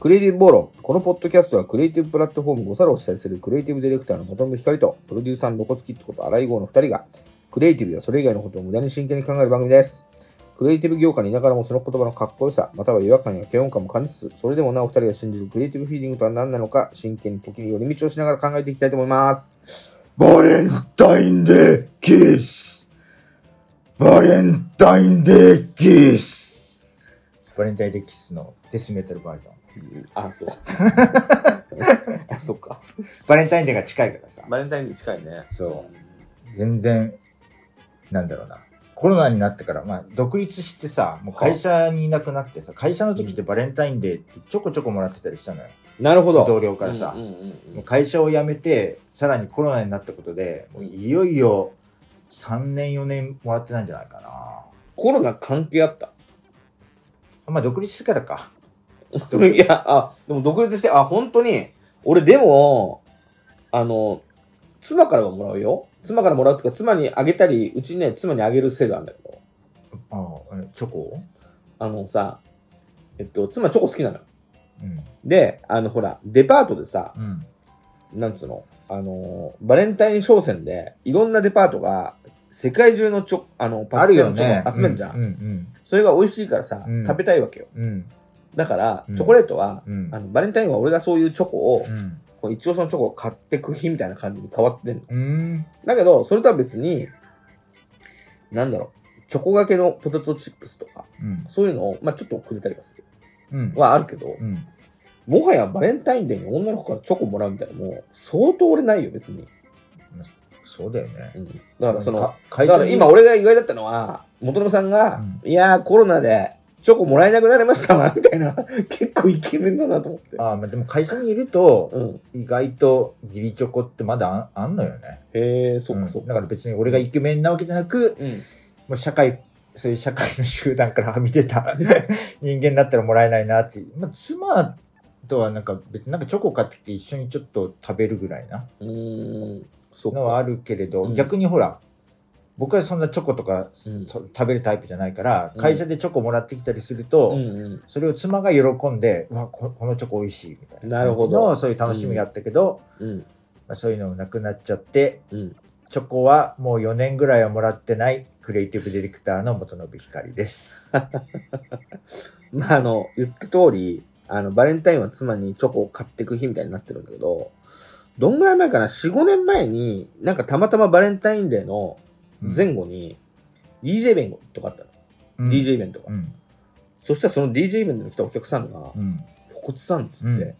クリエイティブ暴論。このポッドキャストはクリエイティブプラットフォーム5サロを主催するクリエイティブディレクターの本部光と、プロデューサーのロコツキットこと荒井豪の2人が、クリエイティブやそれ以外のことを無駄に真剣に考える番組です。クリエイティブ業界にいながらもその言葉のかっこよさ、または違和感や嫌悪感も感じつつ、それでもなお2人が信じるクリエイティブフィーリングとは何なのか、真剣に時に寄り道をしながら考えていきたいと思います。バレンタインデーキスバレンタインデーキスバレンタインデーキスのデスメタルバージョン。あ、そう。あ、そっか。バレンタインデーが近いからさ、バレンタインに近いね。そう全然、なんだろうな。コロナになってから、まあ、独立してさ、もう会社にいなくなってさ、会社の時ってバレンタインデーってちょこちょこもらってたりしたのよ。なるほど。同僚からさうんうんうんもう会社を辞めて、さらにコロナになったことで、もういよいよ3年4年もらってないんじゃないかな。コロナ関係あった？まあ、独立してからか。いや、あ、でも独立して、あ、本当に、俺でも、あの、妻からはもらうよ。妻からもらうっていうか、妻にあげたり、うちね、妻にあげる制度あるんだけど、ああ、えチョコ？あのさ、えっと、妻チョコ好きなのよ。うん。で、あの、ほら、デパートでさ、うん。なんつうの、あの、バレンタイン商戦で、いろんなデパートが、世界中のチョあの、パあティシエのチョ。コ集めるじゃん。うんうんそれが美味しいからさ、うん食べたいわけよ。うん。だから、うんチョコレートは、うん。あのバレンタインは俺がそういうチョコを、うん。一応そのチョコを買ってく日みたいな感じに変わってんの。うん。だけど、それとは別に、なんだろう、チョコがけのポテトチップスとか、うん。そういうのを、まあちょっとくれたりはする。うん。はあるけど、うん。もはやバレンタインデーに女の子からチョコもらうみたいな、もう相当俺ないよ、別に。そうだよね。うん、だからその、今俺が意外だったのは、元信さんが、うんいやーコロナでチョコもらえなくなりましたわ、みたいな、結構イケメンだなと思って。ああ、まあでも会社にいると、うん。意外と義理チョコってまだあんあんのよね。へえ、そっかそっんだから別に俺がイケメンなわけじゃなく、うん。もう社会、そういう社会の集団からはみ出た 人間だったらもらえないなっていう。まあ、妻とはなんか別になんかチョコ買ってきて一緒にちょっと食べるぐらいなうーん。そっのはあか。るけれど、うん逆にほら、僕はそんなチョコとか、うんと食べるタイプじゃないから、うん会社でチョコもらってきたりすると、うんうん。それを妻が喜んで、うわ、ここのチョコ美味しいみたいな。なるほどそういう楽しみがあったけど、うん。まあ、そういうのなくなっちゃって、うん。チョコはもう4年ぐらいはもらってないクリエイティブディレクターの元信光です。まあ、あの、言った通り、あの、バレンタインは妻にチョコを買ってく日みたいになってるんだけど、どんぐらい前かな ?4、5年前に、なんかたまたまバレンタインデーの前後に、DJ イベントとかあったの。うん DJ イベントが。うん。そしたらその DJ イベントに来たお客さんが、うん。こつさんっつって、うん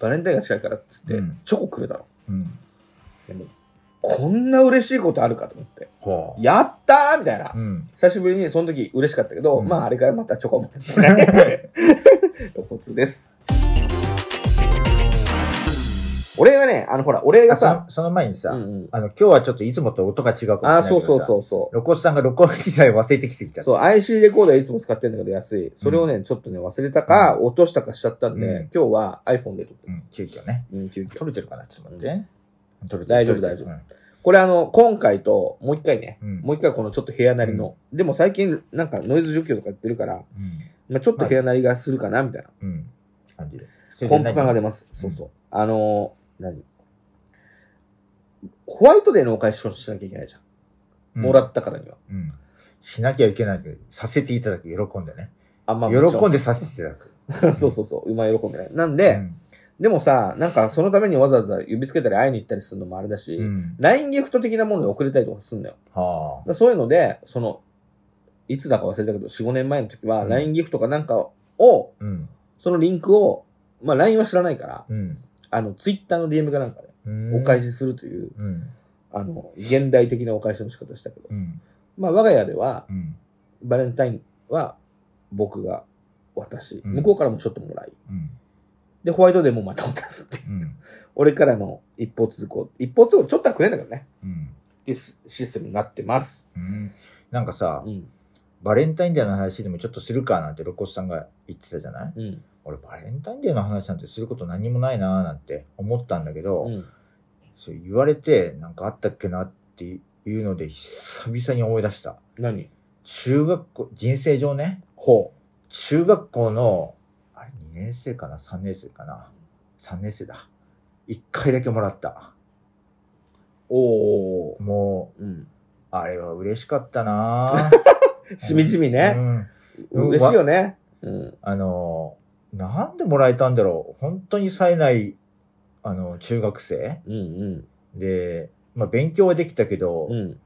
バレンタインが近いからっつって、うんチョコくれたの。うん。でも、こんな嬉しいことあるかと思って。やったーみたいな。うん。久しぶりにその時嬉しかったけど、うんまああれからまたチョコもら。露骨です。俺がね、あのほら、俺がさあその、前にさ、うんうん、あの、今日はちょっといつもと音が違うかもしれなあ。そうそうそうそう。露骨さんが録音機材を忘れてきてきちゃった。そう、IC レコーダーいつも使ってるんだけど安い。それをね、ちょっとね、忘れたか、落としたかしちゃったんで、うん今日は iPhone で撮ってうんます。、急遽ね。うん、急遽。撮れてるかなちょっと待ってね。撮れてる大丈夫大丈これあの、今回と、もう一回ね、うん。もう一回このちょっと部屋なりの、でも最近なんかノイズ除去とかやってるから、うん。まあ、ちょっと部屋なりがするかな、みたいな。うん。感じで。コンプ感が出まます。そうそう。あのー、何？ホワイトデーのお返しをしなきゃいけないじゃん。もらったからには。うん。しなきゃいけないけど、させていただく、喜んでね。あ、まあ、喜んでさせていただく。で。そうそうそう。馬喜んでね。なんで、うんでもさ、なんかそのためにわざわざ呼びつけたり会いに行ったりするのもあれだし、うん。LINE ギフト的なもので送れたりとかするんだよ。はらそういうので、その、いつだか忘れたけど、4、5年前の時はうん LINE ギフトかなんかを、あ。うん。そのリンクを、まあ LINE は知らないから、うん。あの、Twitter の DM かなんかで、うんお返しするという、うん。あの、現代的なお返しの仕方したけど、うん。まあ我が家では、うん。バレンタインは僕が渡し、うん向こうからもちょっともらい、うん。で、ホワイトデーもまた渡すっていう。うん。俺からの一方通行、一方通行ちょっとはくれんだけどね。うん。っていうシステムになってます。うん。なんかさう、ん。バレンタインデーの話でもちょっとするかなんてロコスさんが言ってたじゃない？うん。俺バレンタインデーの話なんてすること何もないなーなんて思ったんだけど、うん。そう言われてなんかあったっけなっていうので久々に思い出した。何？中学校、人生上ね、ほ中学校の、ああれ、2年生かな ?3 年生かな ?3 年生だ。1回だけもらった。おお。もう、うん。あれは嬉しかったな しみじみね。うん。うん嬉しいよね。うん。あの、なんでもらえたんだろう。本当に冴えない、あの、中学生うんで、まあ勉強はできたけど、うん。うん。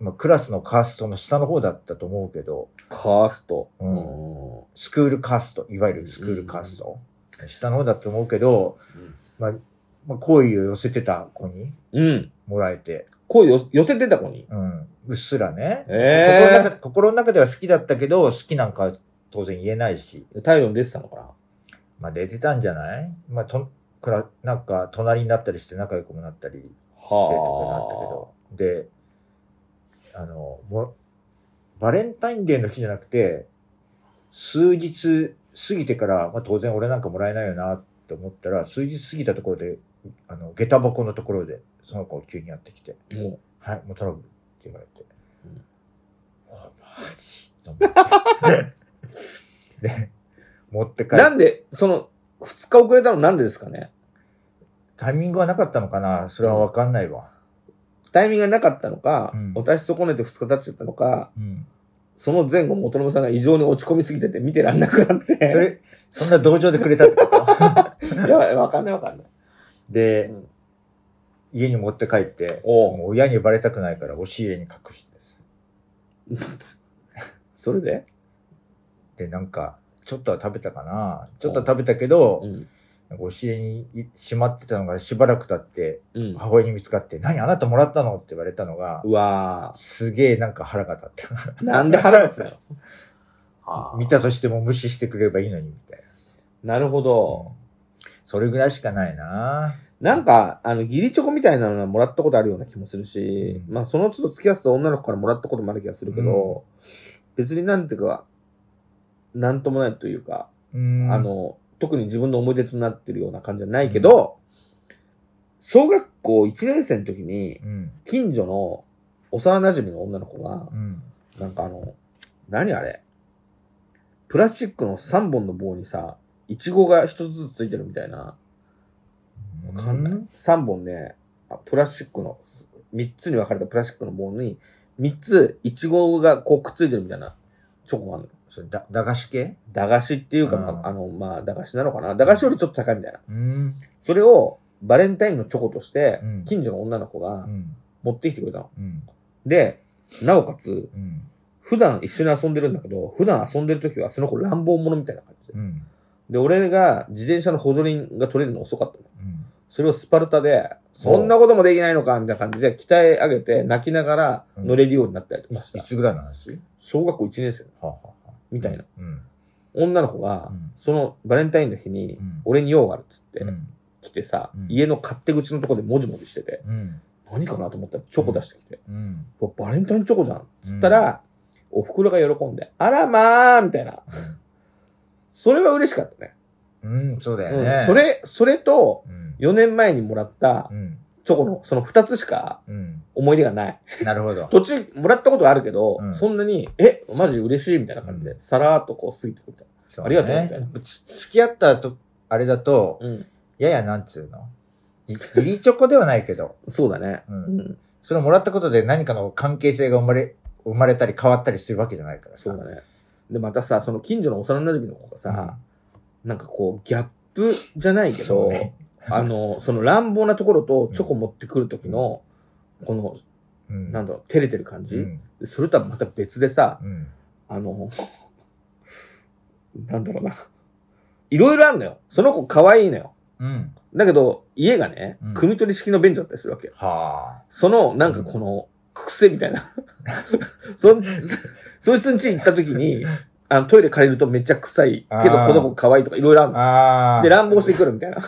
まあクラスのカーストの下の方だったと思うけど、カースト。うんうんスクールカースト、いわゆるスクールカースト、下の方だと思うけど、まあ、まあ、好意を寄せてた子にうん。もらえて、声よ寄せてた子に？うん、うっすらね、え心の中心の中では好きだったけど、好きなんかは当然言えないし、太陽に出てたのかな？まあ出てたんじゃない？まあ、と、くら、なんか隣になったりして仲良くもなったりしてとかなったけど、で、あの、もバレンタインデーの日じゃなくて、数日過ぎてから、まあ当然俺なんかもらえないよなって思ったら、数日過ぎたところで、あの、下駄箱のところで、その子急にやってきて、もはい、もう頼むって言われて、うん。おマジ？と思って。で、持って帰う。なんっで、その、二日遅れたのなんでですかね？タイミングはなかったのかな？それはわかんないわ。タイミングがなかったのか、うんお達し損ねて二日経っちゃったのか、うん。その前後元信さんが異常に落ち込みすぎてて見てらんなくなって。それ、そんな同情でくれたってこと？いや、わかんないわかんない。で、うん家に持って帰って、もう親にバレたくないから押し入れに隠してです。それで？で、なんか、ちょっとは食べたかなちょっとは食べたけど、うん。なんか押し入れにしまってたのがしばらく経って、うん。母親に見つかって、何あなたもらったの？って言われたのが、うわすげえなんか腹が立って。ーなんで腹立つの？見たとしても無視してくればいいのに、みたいな。なるほど。それぐらいしかないななんか、あの、義理チョコみたいなのはもらったことあるような気もするし、うんまあ、その都度付き合ってた女の子からもらったこともある気がするけど、別になんていうか、なんともないというか、うん。あ、の、特に自分の思い出となってるような感じじゃないけど、小学校1年生の時に、うん。近所の幼馴染の女の子がう、ん。なんかあの、何あれプラスチックの3本の棒にさ、イチゴが1つずつついてるみたいな。わかんない。うん3本ね、あプラスチックの、3つに分かれたプラスチックの棒に、3つ、イチゴがこうくっついてるみたいなチョコがあるの。それだ、駄菓子系？駄菓子っていうか、うんまあ、あの、まあ、駄菓子なのかな？駄菓子よりちょっと高いみたいな。うん。それを、バレンタインのチョコとしてうん、近所の女の子がうん。持ってきてくれたの。うん。で、なおかつ、うん。普段一緒に遊んでるんだけど、普段遊んでる時はその子乱暴者みたいな感じで。うん。で、俺が自転車の補助輪が取れるの遅かったの。うん。それをスパルタで、そんなこともできないのかみたいな感じで鍛え上げて泣きながら乗れるようになったりといかした。いつぐらいの話？小学校1年生はあ、はあはあ、みたいな。うん。女の子がうん、そのバレンタインの日にうん、俺に用があるっつってうん。来てさうん、家の勝手口のところでもじもじしてて、うん。何かなと思ったらチョコ出してきて、バレンタインチョコじゃん。つったら、お袋が喜んで、あらまーみたいな。それは嬉しかったね。うん、そうだようんね。そ、れ、それと、うん。4年前にもらったうん。チョコのその2つしかうん。思い出がない。なるほど。途中もらったことはあるけど、うんそんなに、え、マジ嬉しいみたいな感じで、うさらーっとこう過ぎてくるみたいそうありがとうみたいなね。つ付き合ったと、あれだと、な。うん。ややなんつうの？ぎ義理チョコではないけど、そうだね。ううんん。それをもらったことで何かの関係性が生まれ、生まれたり変わったりするわけじゃないからさ。そうだね。で、またさ、その近所の幼馴染の子がさ、なんかこう、ギャップじゃないけど、そうね あの、その乱暴なところとチョコ持ってくる時の、この、うん。なんだろう、照れてる感じ、うん。でそれとはまた別でさ、うん。あの、なんだろうな。いろいろあんのよ。その子可愛いのよ。うん。だけど、家がねうん、組み取り式の便所だったりするわけよ。はその、なんかこの、癖みたいな。そ、そいつん家行った時に、あの、トイレ借りるとめっちゃ臭い。けど、この子可愛いとかいろいろあるあ。の。ああ。で、乱暴してくるみたいな。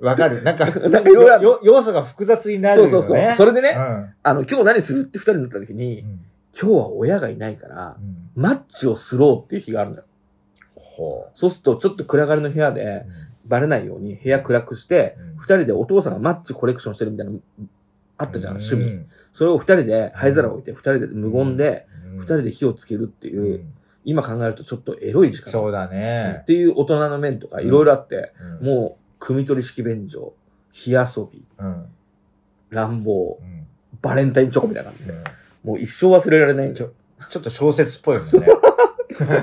わかる。なんか、なんかいろいろ要素が複雑になるよね。そうそうそう。それでね、うん。あの、今日何するって二人になった時に、うん。今日は親がいないからう、ん。マッチをすろうっていう日があるのよ。ほそうすると、ちょっと暗がりの部屋う。で、バレないように部屋暗くして、うん二人でお父さんがマッチコレクションしてるみたいなのあったじゃん、趣味。うんそれを二人で灰皿を置いて、二人で無言で、うん二人で火をつけるっていうう、ん今考えるとちょっとエロい時間そうだっね。ていう大人の面とかいろいろあって、うんもう、汲み取り式便所、火遊び、うん。乱暴う、ん。バレンタインチョコみたいな感じで、うんもう一生忘れられないんだよ。ちょっと小説っぽいもんね。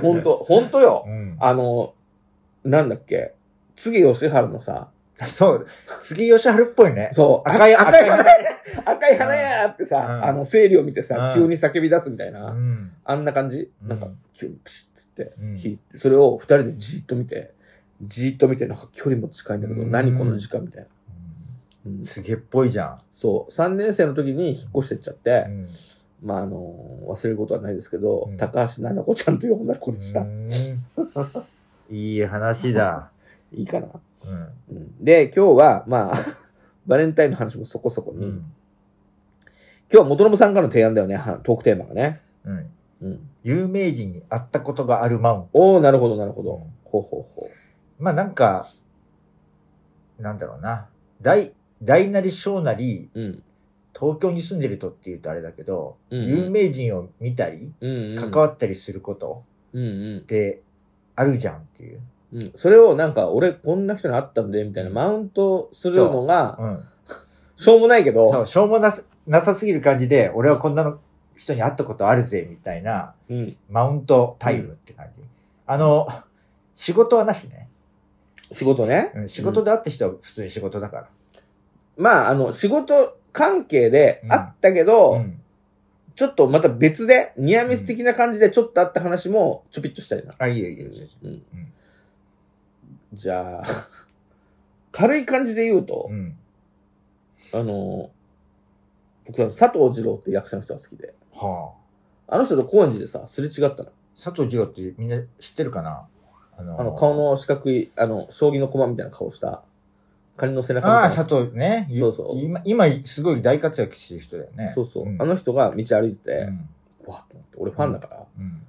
ほんと、ほんとよ。うん。あの、なんだっけ、杉義治のさ、そう、杉吉春っぽいね。そう、赤い赤い花赤いや赤い花やってさ、うんあの、生理を見てさ、うん急に叫び出すみたいな、うん。あんな感じ、うんなんか、キュンプシッつってうん、引いて、それを二人でじーっと見て、じーっと見て、なんか距離も近いんだけど、うん何この時間みたいな。うんすげえっぽいじゃん。そう、3年生の時に引っ越してっちゃって、うんまあ、あの、忘れることはないですけど、うん高橋菜々子ちゃんという女の子でした。うんいい話だ。いいかな。うん。うんで、今日は、まあ、バレンタインの話もそこそこに、うん。今日は元信さんからの提案だよね、はトークテーマがね。うん。うん。有名人に会ったことがあるマウント。おー、なるほど、なるほど。うんほうほうほまあなんか、なんだろうな。大、大なり小なり、う。うん。東京に住んでるとって言うとあれだけど、うんうん有名人を見たり、うん、うん。関わったりすることうんうんってあるじゃんっていう。うん。それをなんか、俺こんな人に会ったんで、みたいなマウントするのが、うん。しょうもないけど、そう、しょうもなすなさすぎる感じで、俺はこんなの人に会ったことあるぜ、みたいな、うん。マウントタイムって感じ。あの、仕事はなしね。仕事ね。うん仕事で会った人は普通に仕事だから。まあ、あの、仕事関係でうんあったけど、うん。ちょっとまた別で、ニアミス的な感じでちょっとあった話もちょぴっとしたいな。あ、いいよいいよ。うんうんじゃあ、軽い感じで言うと、うん。あの、僕は佐藤二郎って役者の人が好きで、はあ。あの人と高円寺でさ、すれ違ったの。佐藤二郎ってみんな知ってるかな？あのあの、顔の四角い、あの、将棋の駒みたいな顔した、カニの背中ああ、な。佐藤ね。そうそう今、今すごい大活躍してる人だよね。そうそう。んあの人が道歩いてて、うんわっと思って、俺ファンだから、うん。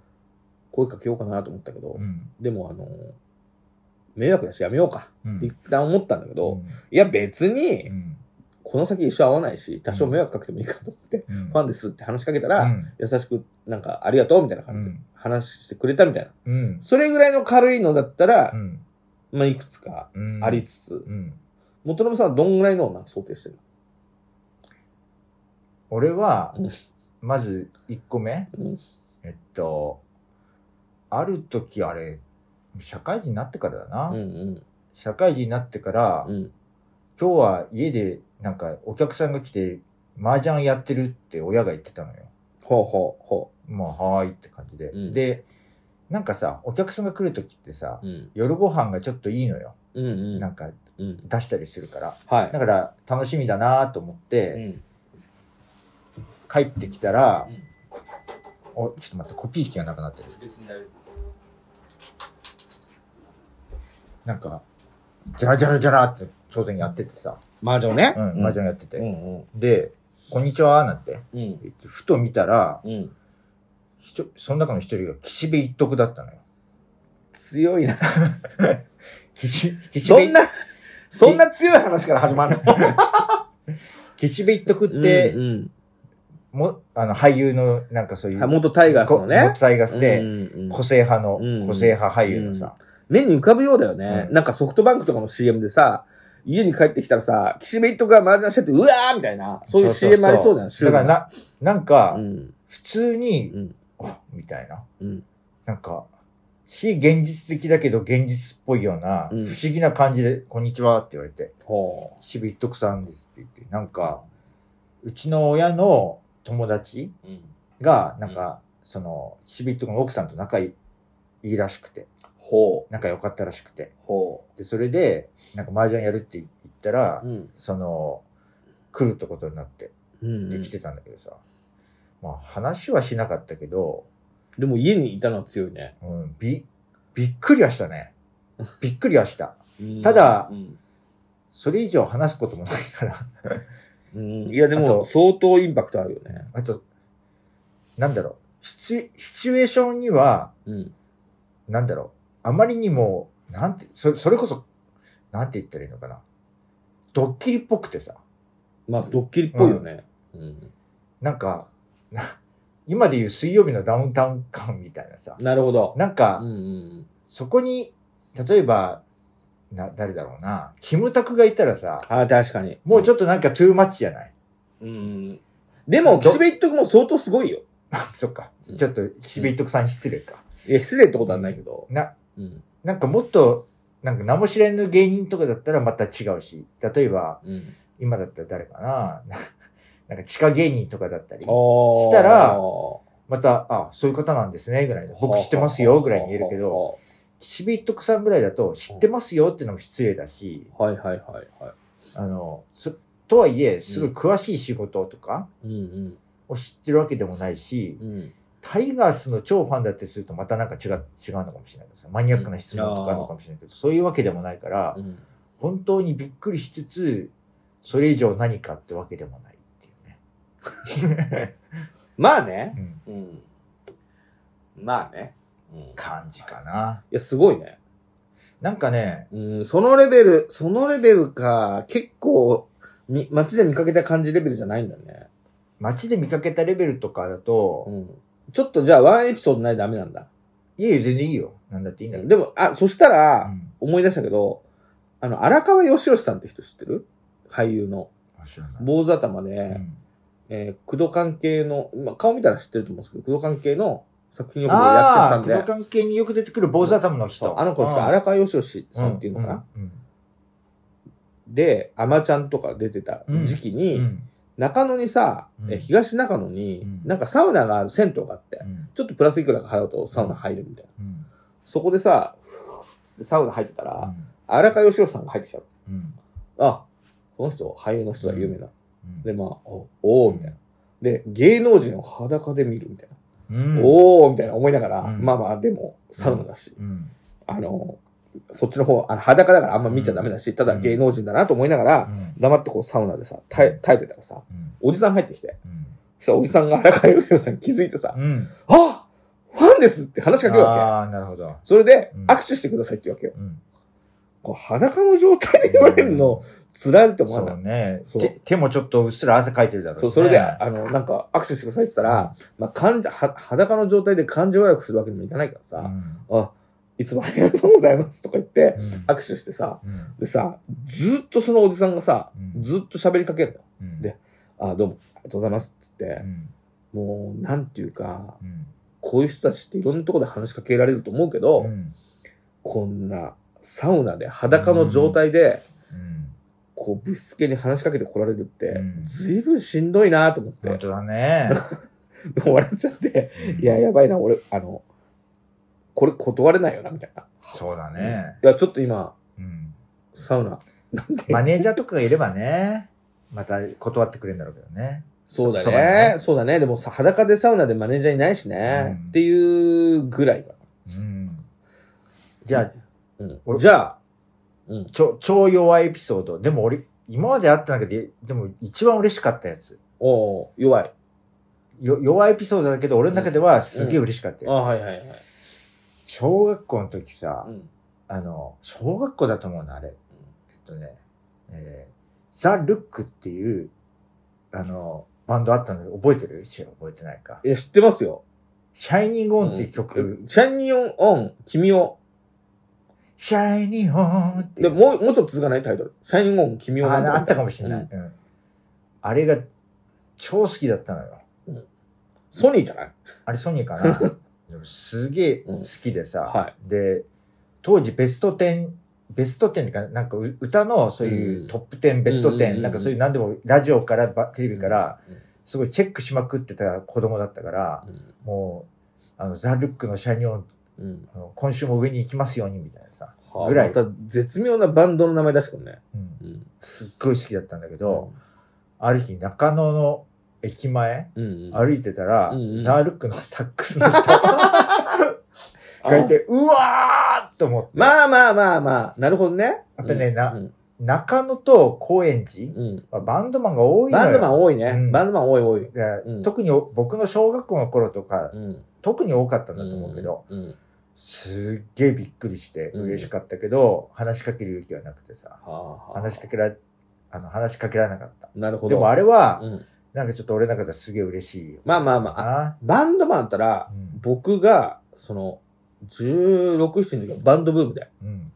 声かけようかなと思ったけど、うん。でもあの、迷惑だしやめようかうんって一旦思ったんだけど、うんいや別に、うんこの先一生会わないし、多少迷惑かけてもいいかと思って、うんファンですって話しかけたら、うん優しく、なんか、ありがとうみたいな感じで話してくれたみたいな。うん。それぐらいの軽いのだったらう、ん。まあ、いくつかうんありつつ、うん。元信さんはどんぐらいのをなんか想定してる俺はうん、まず1個目。えっと、ある時あれ、社会人になってからだな。うんうん社会人になってから、うん今日は家でなんかお客さんが来て麻雀やってるって親が言ってたのよ。ほうほうほまあ、はーいって感じで。うんで、なんかさ、お客さんが来る時ってさ、う。うん。夜ご飯がちょっといいのよ。うんうん。なんかうん。出したりするから。はいだ。から楽しみだなと思っうて、ん。帰ってきたらうん、お、ちょっと待って、コピー機がなくなってる。なんか、じゃらじゃらじゃらって当然やっててさ、夫。麻雀ね。うん、麻雀やってて。うんうん。で、こんにちは、なんてうん。言って、ふと見たら、うん。ひとその中の一人が岸辺一徳だったのよ。強いな。岸岸辺そんな、そんな強い話から始まるの？岸辺一徳って、うんうんも、あの、俳優の、なんかそういう、はい元タイガースのねこ元タイガースで、うんうん個性派の、うん個性派俳優のさ、目に浮かぶようだよね。うんなんかソフトバンクとかの CM でさ、家に帰ってきたらさ、岸辺一徳が麻雀してて、うわーみたいな、そういう CM ありそうじゃん、だからな、なんか、うん。普通うに、ん。あみたいな。うん。なんか、非現実的だけど現実っぽいような、うん不思議な感じで、こんにちはって言われて、ほ岸辺一徳さんですって言って、なんか、うちの親の友達う。うん。が、なんか、その、岸辺一徳の奥さんと仲いいらしくて、ほう。仲良かったらしくて。ほで、それで、なんか麻雀やるって言ったら、う。うん。その、来るってことになって、うん、で来てたんだけどさ、まあ話はしなかったけど、でも家にいたのは強いね。うん、び、びっくりはしたね。びっくりはした。うんただうん。それ以上話すこともないから。うんいや、でも、相当インパクトあるよね。あと、なんだろう、シチュシチュエーションには、うん。なんだろう、あまりにも、なんて、そそれこそ、なんて言ったらいいのかな。ドッキリっぽくてさ、まあ、ドッキリっぽいよね。うん。なんか、な、今でいう水曜日のダウンタウン感みたいなさ。なるほど。なんか、うんうん。そこに、例えば、な、誰だろうな、キムタクがいたらさ、ああ、確かに。もうちょっとなんかトゥーマッチじゃない？うん。でも、ど岸辺一徳も相当すごいよ。そっか。うんちょっと、岸辺一徳さんに失礼か。いや、失礼ってことはないけど。な、うん。なんかもっと、なんか名も知れぬ芸人とかだったらまた違うし、例えば、うん。今だったら誰かな、な なんか地下芸人とかだったり、ししたらまた、あ、そういう方なんですね、ぐらいで、僕知ってますよ、ぐらいに言えるけど、、岸辺一徳さんぐらいだと、知ってますよっていうのも失礼だし、はいはいはいはい。あの、そとはいえ、すごい詳しい仕事とかうんを知ってるわけでもないしうん。、うん。タイガースの超ファンだったりするとまたなんか違う、違うのかもしれないけどさ、マニアックな質問とかあるのかもしれないけど、そういうわけでもないから、うん本当にびっくりしつつ、それ以上何かってわけでもないっていうね。まあね。うんうん。まあね。うん。い感じかな。や、すごいね。なんかね、うん、そのレベル、そのレベルか、結構、み、街で見かけた感じレベルじゃないんだね。街で見かけたレベルとかだと、うん。ちょっとじゃあ、ワンエピソードないとダメなんだ。いえいえ、全然いいよ。なんだっていいんだけど。でも、あ、そしたら、うん思い出したけど、あの、荒川よしよしさんって人知ってる？俳優の。あ知らない坊主頭で、うんえー、工藤関係の、まあ、顔見たら知ってると思うんですけど、工藤関係の作品を役者ああ、さんで、この関係によく出てくる坊主頭のそう人。あの子です荒川よしよしさんっていうのかな、うんで、アマちゃんとか出てた時期に、うんうん中野にさ、うん。え東中野にうん、なんかサウナがある銭湯があって、うん。ちょっとプラスいくらか払うとサウナ入るみたいな。うん。そこでさ、サウナ入ってたら、うん。荒川よしよしさんが入ってきた。の。うん。あ、この人、俳優の人だ、有名な。うん。で、まあ、おおーみたいな。で、芸能人を裸で見るみたいな。うん。おーみたいな思いながら、うん。まあまあ、でも、サウナだし、うん。あの、そっちの方、あの裸だからあんま見ちゃダメだし、ただ芸能人だなと思いながら、うん黙ってこうサウナでさ、耐え耐えてたらさ、うんおじさん入ってきて、うんそしたらおじさんが荒川よしさんに気づいてさ、うんあファンですって話しかけるわけ。ああ、なるほど。それでうん、握手してくださいって言うわけよ。うんこう裸の状態で言われるの、辛いって思わそない？うね。そう手手もちょっとうっすら汗かいてるだろう。そう、それで、あの、なんか、握手してくださいって言ったら、まあ、感じ、は裸の状態で感じ悪くするわけにもいかないからうさ、んあ、いつもありがとうございますとか言って、うん。握手してさ、うん。でさ、ずーっとそのおじさんがさ、うん。ずーっと喋りかけるの。うん。であ、どうも、ありがとうございますっつってう、ん。もう、なんていうか、うん。こういう人たちっていろんなところで話しかけられると思うけど、うん。こんな、サウナで裸の状態で、うん。こう、ぶしつけに話しかけてこられるってう、ん。ずいぶんしんどいなと思って。本、当だね。笑っちゃって、いや、やばいな、俺、あの、これ断れないよな、みたいな。そうだね。いや、ちょっと今、うんサウナ、マネージャーとかがいればね、また断ってくれるんだろうけどね。そうだね。そうだね。でもさ、裸でサウナでマネージャーいないしね。うんっていうぐらいかうん。じゃあ、な。うん。俺じゃあ、うん。ちょ超弱いエピソード。でも俺、今まであった中で、でも一番嬉しかったやつ。おー弱い。よ弱いエピソードだけど、俺の中ではすげえ嬉しかったあやつ。はいはいはい。小学校の時さ、うん。あの、小学校だと思うな、あれ。えっとね、えーザ・ルックっていう、あの、バンドあったの覚えてる？覚えてないか。いや、知ってますよ。シャイニングオンっていう曲、うんシャイニン、オン、君を。シャイニングオンっていで、う。もう、もうちょっと続かない？タイトル。シャイニーオン、君をああったかもしれない、うんうんあれが超好きだったのよ。ソニーじゃない？あれソニーかな？すげえ好きでさ、はで、当時ベスト10、ベスト10っていうか、なんかう歌のそういうトップ10、ベスト10、うんうんうんうんなんかそういう何でもラジオからばテレビからうんすごいチェックしまくってた子供だったから、もう、あの、ザ・ルックのシャイニオン、うん。うん。あの今週も上に行きますようにみたいなさ、はあぐらいまた絶妙なバンドの名前出してくるね。うん、うん。すっごい好きだったんだけど、ある日中野の駅前、うんうん。歩いてたら、うんうんザールックのサックスの人 がいて、うわーっと思って。まあまあまあまあ、なるほどね。やっぱねなうん中野と高円寺、うん。まあバンドマンが多いのよ。バンドマン多いね。うんバンドマン多い多い。でうん特にお僕の小学校の頃とか、うん。特に多かったんだと思うけど、うん。すっげえびっくりしてうん嬉しかったけど、話しかける勇気はなくてさ、話しかけられ、あの、話しかけられなかった。なるほど。でもあれは、うん。なんかちょっと俺の中ではすげえ嬉しいよ。まあまあまあ、ああ？バンドマンだったら、うん僕が、その、16、7の時はバンドブームで、うん。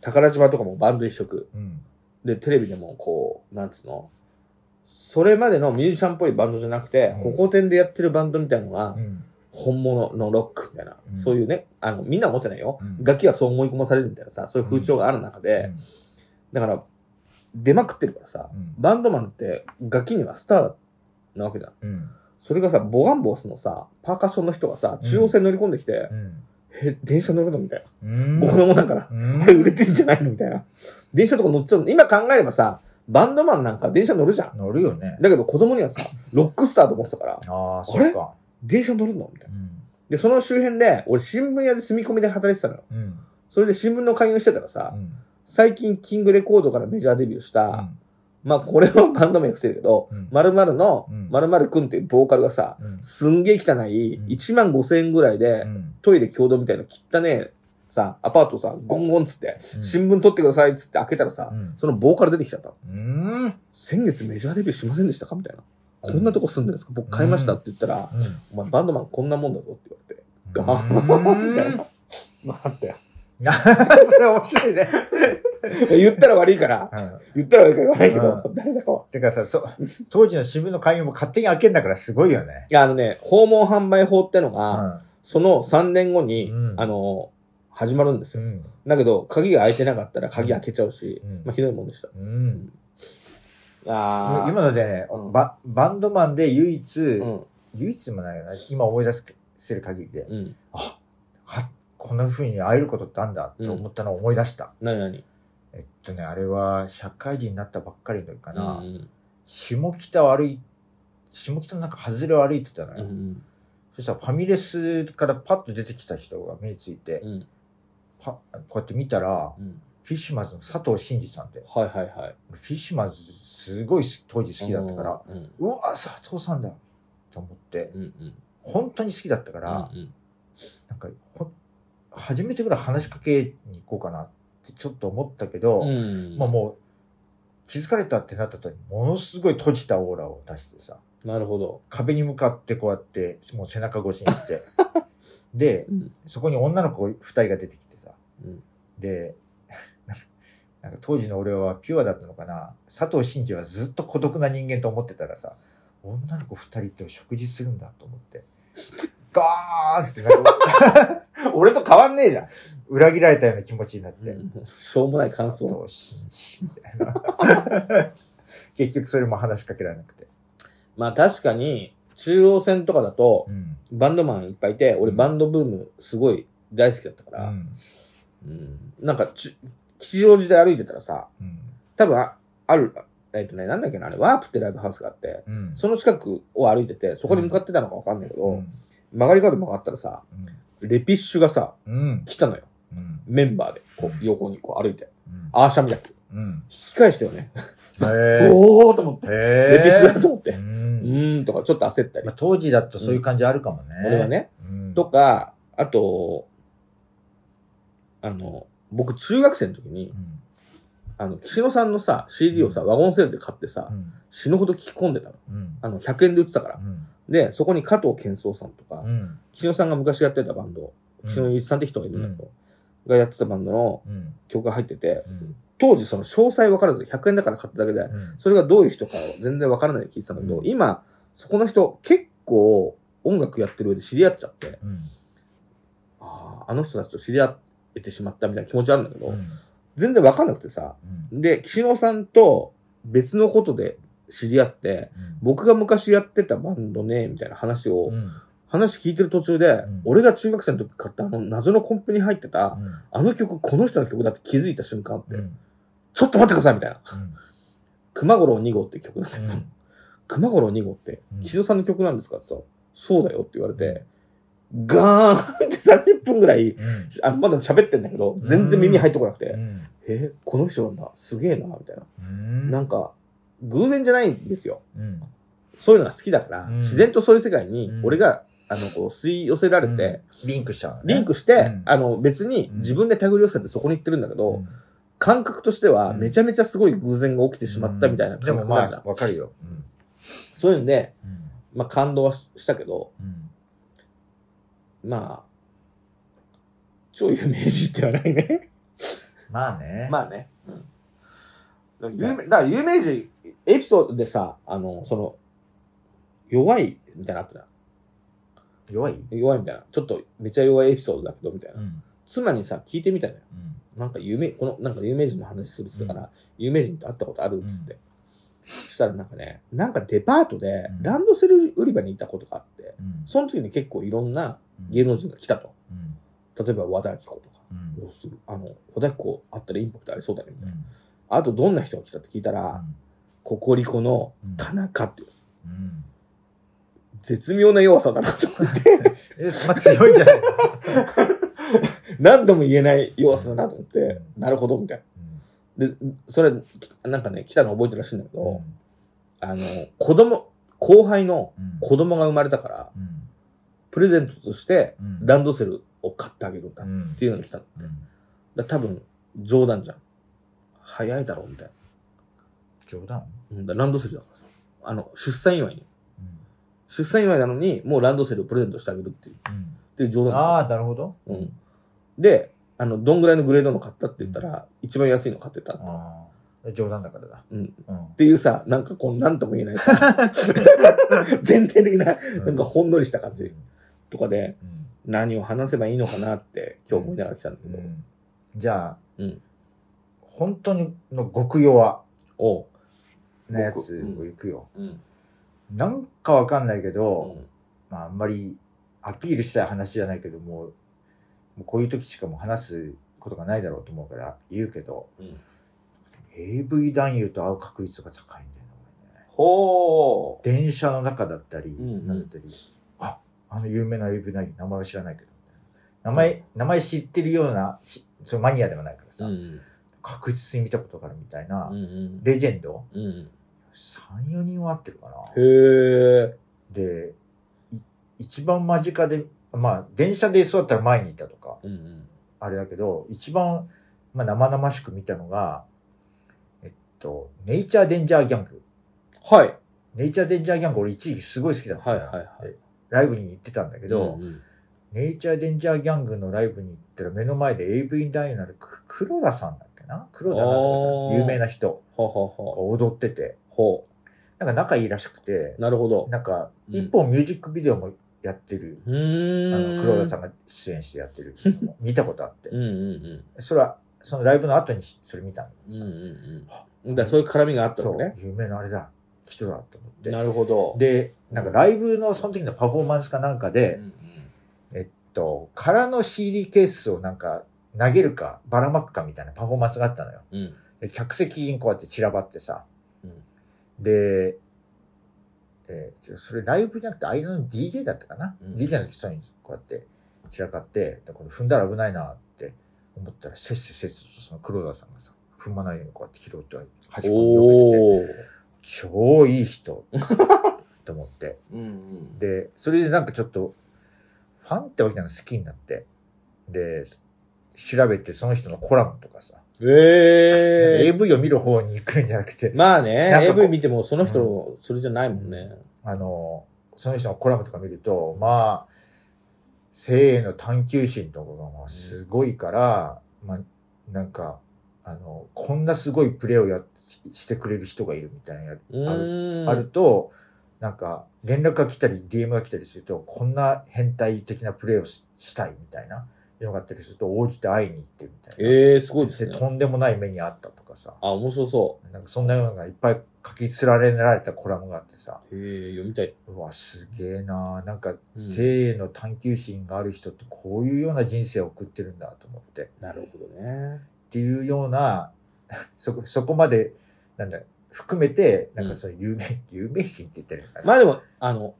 宝島とかもバンド一色。うん。で、テレビでもこう、なんつうの？それまでのミュージシャンっぽいバンドじゃなくて、うんここ店でやってるバンドみたいのが、うん。本物のロックみたいな、うんそういうね、あの、みんな思ってないよ。うん楽器はそう思い込まされるみたいなさ、そういう風潮がある中で、だから、出まくってるからさ、うんバンドマンって楽器にはスターなわけじゃん。うん。それがさ、ボガンボスのさ、パーカッションの人がさ、中央線乗り込んできて、うん。え、電車乗るのみたいな。うん。僕のもんだから。うん。あ れ売れてんじゃないのみたいな。電車とか乗っちゃうの。今考えればさ、バンドマンなんか電車乗るじゃん。乗るよね。だけど子供にはさ、ロックスターと思ってたから、ああ、そうか。電車乗るの？みたいうな。ん。で、その周辺で、俺新聞屋で住み込みで働いてたのよ。うん。それで新聞の勧誘してたらさ、うん。最近キングレコードからメジャーデビューした、うんまあこれはバンド名伏せるけど、うん〇〇のうん〇〇くんっていうボーカルがさ、うんすんげえ汚い、うん1万5千円ぐらいで、うんトイレ共同みたいな汚ねえ、さ、アパートをさ、ゴンゴンっつって、うん新聞取ってくださいっつって開けたらさ、うんそのボーカル出てきちゃったの。うん。先月メジャーデビューしませんでしたかみたいな。こんなとこ住んでるんですか？僕買いましたって言ったら、お前バンドマンこんなもんだぞって言われて。ガーみたいな。まああったよ。それ面白いね。言ったら悪いから、うん言ったら悪いからけど、う誰だかは。てかさ、と当時の新聞の勧誘も勝手に開けんだからすごいよね。いや、あのね、訪問販売法ってのうが、ん。その3年後に、うんあの、始まるんですよ。うん。だけど、鍵が開いてなかったら鍵開けちゃうし、うんまあひどいもんでした。うん。あ今のでね、うんババンドマンで唯一、うん。唯一でもないよな。今思い出せる限りで、うん。あ、はこんな風に会えることってあんだって思ったのを思い出した。なになにえっとね、あれは社会人になったばっかりの時かな。うん下北を歩い、下北のなんか外れを歩いてたのよ。うんうん。そしたらファミレスからパッと出てきた人が目について、うん。パこうやって見たら、うん。フィッシュマンズの佐藤真二さんで、はいはいはい。フィッシュマンズすごい当時好きだったから、うんうわ、佐藤さんだと思って、うんうん。本当に好きだったから、うん。なんかほん、初めてぐらい話しかけに行こうかなってちょっと思ったけど、うん。まあもう、気づかれたってなった時に、ものすごい閉じたオーラを出してさ、なるほど。壁に向かってこうやって、もう背中越しにして、でう、ん。そこに女の子二人が出てきてさ、うん。で、なんか当時の俺はピュアだったのかな、佐藤真二はずっと孤独な人間と思ってたらさ、女の子二人って食事するんだと思って、ガーンって 俺と変わんねえじゃん。裏切られたような気持ちになって、うんしょうもない感想。みたいな。結局それも話しかけられなくて。まあ確かに、中央線とかだとう、ん。バンドマンいっぱいいて、俺バンドブームすごい大好きだったから、うん。うんなんかち、吉祥寺で歩いてたらさ、うん。多分あ、ある、えっとね、なんだっけな、あれ、ワープってライブハウスがあって、うん。その近くを歩いてて、そこに向かってたのかわかんないけど、うん。曲がり角曲がったらさ、レピッシュがさ、うん。来たのよ。うん。メンバーで、こう、横にこう歩いて。うん。アーシャみた。うん。引き返したよね。へ おーと思って。レピッシュだと思って。う。うんとか、ちょっと焦ったりまあ、。当時だとそういう感じあるかもね。俺はね。うん。とか、あと、あの、僕中学生の時にう、ん。あの、岸野さんのさ、CD をさ、ワゴンセールで買ってさう、ん。死ぬほど聞き込んでたの。うん。あの、100円で売ってたからう。ん。で、そこに加藤健三さんとかう、ん。岸野さんが昔やってたバンド、岸野一さんって人がいるんだけど、がやってたバンドのうん。曲が入ってて、うん。当時その詳細分からず100円だから買っただけで、うん。それがどういう人か全然分からないで聞いてたんだけど、うん今、そこの人結構音楽やってる上で知り合っちゃって、うん。ああ、あの人たちと知り合えてしまったみたいな気持ちあるんだけど、うん。全然分かんなくてさ、で、岸野さんと別のことで知り合って、僕が昔やってたバンドね、みたいな話を、うん。話聞いてる途中で、ん俺が中学生の時買ったあの謎のコンプに入ってた、うん。あの曲、この人の曲だって気づいた瞬間あって、うん。ちょっと待ってくださいみたいな。うん。熊五郎2号って曲なんだけど、うん熊五郎2号ってうん、岸野さんの曲なんですかって言ったら、そうだよって言われて、ガーンって30分ぐらい、うん。あまだ喋ってんだけど、全然耳入ってこなくて、うん。えーこの人なんだ、すげえな、みたいな。うん。なんか、偶然じゃないんですよ。うん。そういうのが好きだから、うん自然とそういう世界にう、ん俺が、あの、こう、吸い寄せられて、リンクしちゃうのね。リンクして、うんあの、別にうん自分で手繰り寄せてそこに行ってるんだけど、うん感覚としては、うんめちゃめちゃすごい偶然が起きてしまったみたいな感覚になるじゃん。あ、わかるよ。そういうので、うん。まあ感動はししたけど、うん。まあ、超有名人ではないね。まあね。まあね。うん。有名、だから有名人、エピソードでさ、あの、その、弱いみたいなのあったじ弱いゃん弱い？みたいな。ちょっとめちゃ弱いエピソードだけど、みたいな。ん。妻にさ、聞いてみたのよ。うん。なんか有名、この、なんか有名人の話するっつったから、有名人と会ったことあるっつって。そしたらなんかね、なんかデパートでうんランドセル売り場にいたことがあって、うん。その時に結構いろんなうん芸能人が来たと。うん。例えば和田アキ子とか。あの、和田アキ子あったらインパクトありそうだね、みたいな。うん。あとどんな人が来たって聞いたら、ココリコの田中っていう、うん。絶妙な弱さだなと思って、え、まあ強いんじゃない？の 何度も言えない弱さだなと思って、うんなるほど、みたいな。で、それ、きなんかね、来たの覚えてるらしいんだけど、あの、子供、後輩のうん。子供が生まれたから、うん。プレゼントとしてうん。ランドセルを買ってあげるんだっうん。ていうのに来たの。うん。だ多分、冗談じゃん。早いだろう、みたい冗談？な。うんだランドセルだからさ。あの、出産祝いに。うん。出産祝いなのに、もうランドセルをプレゼントしてあげるっていう、っていう冗談ああ、なるほど。うん。で、あの、どんぐらいのグレードの買ったって言ったら、一番安いの買ってたんだっああ。冗談だからだ。うん。うん。ていうさ、なんかこう、なんとも言えないさ 全体的な、なんかほんのりした感じとかで、うん。何を話せばいいのかなって今日思いながら来たんだけど。うん。じゃあ、うん。本当にの極弱おう。なやつを行くよ。うん。なんかわかんないけうど、ん。まああんまりアピールしたい話じゃないけども、もうこういう時しかもう話すことがないだろうと思うから言うけど、うん。AV 男優と会う確率が高いんだよね。ほう。電車の中だったり、んうんなんだったり、あ、あの有名な AV 男優、名前は知らないけど、名前、名前知ってるような、しそのマニアではないからさ、うん。確実に見たことがあるみたいな、うんうん。レジェンド、うん。3、4人は会ってるかな。へえ。で、い一番間近で、まあ、電車で座ったら前にいたとか、うんうん。あれだけど、一番、まあ、生々しく見たのが、えっと、ネイチャーデンジャーギャング。はい。ネイチャーデンジャーギャング俺一時期すごい好きだったはいはいはいでライブに行ってたんだけど、うんうん。ネイチャーデンジャーギャングのライブに行ったら目の前で AV 男優なるく黒田さんだっけな？黒田なんとかさあんー。有名な人。がほ踊ってて、なんか仲いいらしくて。う。、なるほど。なんかうん。一本ミュージックビデオもやってる、うーん。あの黒田さんが出演してやってる。見たことあって。うん、うんうん。それはそのライブの後にそれ見たんだけうんうんうん。だそういう絡みがあったのね。有名なあれだ。人だと思って。なるほど。でなんかライブのその時のパフォーマンスかなんかで、えっと、空の CD ケースをなんか投げるかばらまくかみたいなパフォーマンスがあったのよ。うん。で客席にこうやって散らばってさ。うんで、えーそれライブじゃなくて間の DJ だったかな、うん ?DJ の人にこうやって散らかって、でこれ踏んだら危ないなって思ったら、せっせせっせとその黒田さんがさ、踏まないようにこうやって拾って端っこに避けて。超いい人 と思って。うんうん。で、それでなんかちょっと、ファンってわけなの好きになって、で、調べてその人のコラムとかさ、ええ。AV を見る方に行くんじゃなくて、まあね、AV 見てもその人のそれじゃないもんね。あの、その人のコラムとか見ると、まあ、性への探求心とかがまあすごいから、まあ、なんか、あの、こんなすごいプレーをやししてくれる人がいるみたいなやうーん。あると、なんか、連絡が来たり、DM が来たりすると、こんな変態的なプレーをししたいみたいな、のがあったりすると、応じて会いに行ってみたいな。ええすごいですで、ね。とんでもない目にあったとかさ、あ、面白そなんかそんなようなのがいっぱい書き連ねられたコラムがあってさ、う。へえ読みたい。うわ、すげえななんか、うん性への探求心がある人ってこういうような人生を送ってるんだと思って。っなるほどね。ていうような、そこ、そこまで、なんだ、含めて、なんかそういう有名、有名人って言ってる。まあでも、あの、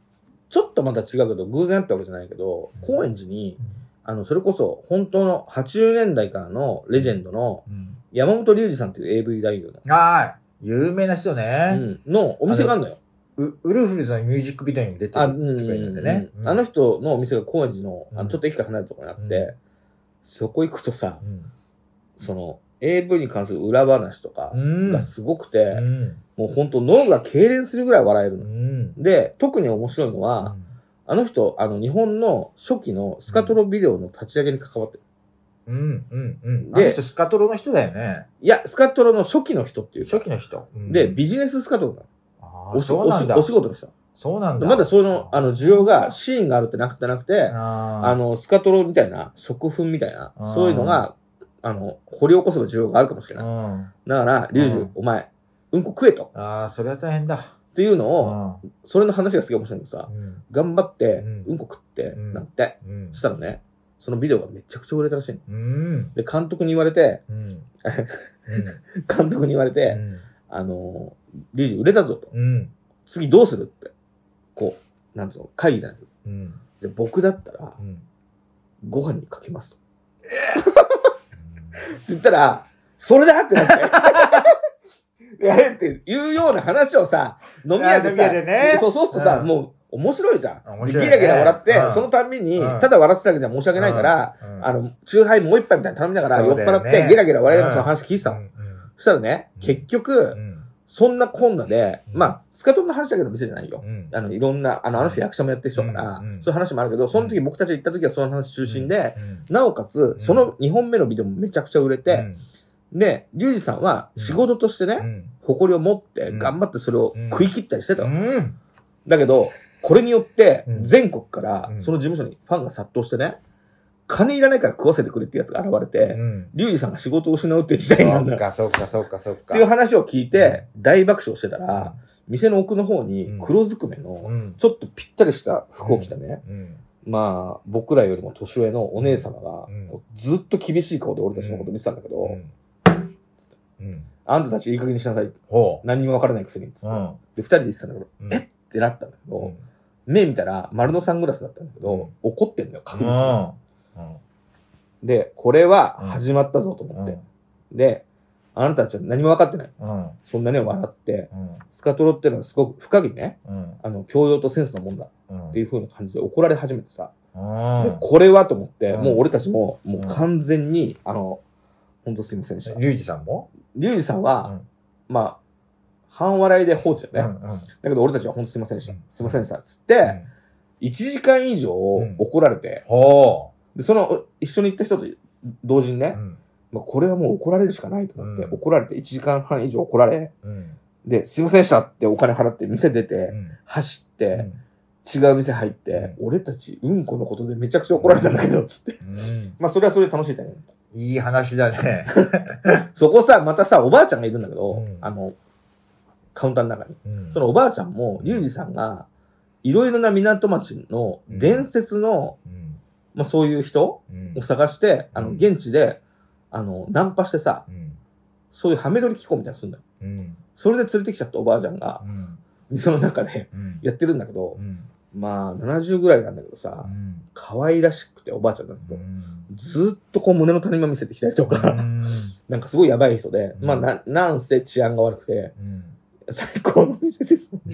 ちょっとまた違うけど、偶然あったわけじゃないけど、うん。高円寺にう、ん。あの、それこそ、本当の80年代からのレジェンドのうん。山本龍二さんっていう AV 男優ああ、有名な人の、ね。うん、のお店があるのよ。ウウルフルズのミュージックビデオにも出てあ、るうんでね。うんあの人のお店が高円寺の、あうん。のちょっと駅から離れたところにあって、うそこ行くとさう、ん。その、AV に関する裏話とかうん。がすごくて、うん。もう本当脳が痙攣するぐらい笑えるうの。ん。で、特に面白いのは、あの人、あの、日本の初期のスカトロビデオの立ち上げに関わってる。うん。うん。うん。でで、スカトロの人だよね。いや、スカトロの初期の人っていうか初期の人。うんで、、ビジネススカトロなの。あおしあそうなんだおしお仕事の人。そうなんだ。まだその、あの、需要が、シーンがあるってなくてなくて、ああの、スカトロみたいな、食粉みたいなそういうのが、あの、掘り起こせば需要があるかもしれあ、ない。うん。だから、リュウジうん、お前、うんこ食えと。ああ、それは大変だ。っていうのうを、ん。それの話がすげえ面白いんだけどさ、うん。頑張ってうん、うんこ食って、うんなんて。うんそしたらね、そのビデオがめちゃくちゃ売れたらしいの。うん。で、監督に言われて、うん。監督に言われうて、ん。あの、リュウジ売れたぞと。うん。次どうするって。こう、なんつうの、会議じゃないうん。で僕だったらう、ん。ご飯にかけますと。言ったら、それだってなって。やれっていうような話をさ、飲み屋でさ、でね。そう、そうするとさ、うん。もう面白いじゃん。面白いね。でギラギラ笑って、うん。そのたんびに、うん。ただ笑ってただけじゃ申し訳ないから、うん。あの、チューハイもう一杯みたいなの頼みながら酔っ払って、ギラギラ笑いながらその話聞いてたの。うん。そしたらね、うん結局、うんそんなこんなで、うん。まあ、スカトンの話だけの店じゃないよ。うん。あの、いろんな、あの、あの人役者もやってる人だから、うん。うん。そういう話もあるけど、その時僕たち行った時はその話中心で、うん。なおかつ、ん。その2本目のビデオもめちゃくちゃ売れて、で、リュウジさんは仕事としてね、うん。誇りを持ってうん。頑張ってそれを食い切ったりしてたうの。ん。だけど、これによってうん。全国からうん。その事務所にファンが殺到してね、金いらないから食わせてくれってやつが現れて、うん。リュウジさんが仕事を失うって時代なんだ。っそうか、そうか、そうか、そうか。ていう話を聞いて大爆笑してたら、店の奥の方にうん。黒ずくめうのん、ちょっとぴったりした服を着たね、うん。まあ僕らよりも年上のお姉様がずっと厳しい顔で俺たちのこと見てたんだけど、あんたたちいい加減にしなさい。ほ何にもわからないくせに。つって。で、二人で言ってたんだけど、うん。えっ？てなったんだけど、うん。目見たら丸のサングラスだったんだけど、うん。怒ってんのよ、確実に。うん。で、これは始まったぞと思って。うんで、あなたたちは何も分かってない。うん。そんなね、笑って、うん。スカトロっていうのはすごく深いね、うん。あの、教養とセンスのもんだ。うん。っていう風な感じで怒られ始めてさ、うん。で、これはと思って、うん。もう俺たちも、もううん完全に、あの、本当すいませんでした。リュウジさんも？リュウジさんは、うん。まあ、半笑いで放置だよね。うんうん。だけど俺たちは本当すいませんでした。うん。すいませんでした。つって、1時間以上怒られて、ほで、その、一緒に行った人と同時にね、まあ、これはもう怒られるしかないと思って、うん。怒られて1時間半以上怒られ、うん。で、すいませんでしたってお金払って店出て、うん。走って、うん。違う店入って、俺たちうんこのことでめちゃくちゃ怒られたんだけど、つって。うん。まあ、それはそれで楽しいだよね。い。い話だね。そこさ、またさ、おばあちゃんがいるんだけど、うん。あの、カウンターの中に。うん。そのおばあちゃんも、リュウジさんが、いろいろな港町の伝説の、うんまあそういう人うん。を探して、あの、うん。現地で、あの、ナンパしてさ、うん。そういうハメ撮り機構みたいなのするんだよ。うん。それで連れてきちゃったおばあちゃんが、うん。店の中でうん。やってるんだけどう、ん。まあ、70ぐらいなんだけどうさ、ん。可愛らしくておばあちゃんだけど、うん。ずっとこう胸の谷間見せてきたりとか、うん。なんかすごいやばい人で、うん。まあな、なんせ治安が悪くて、うん。最高の店です。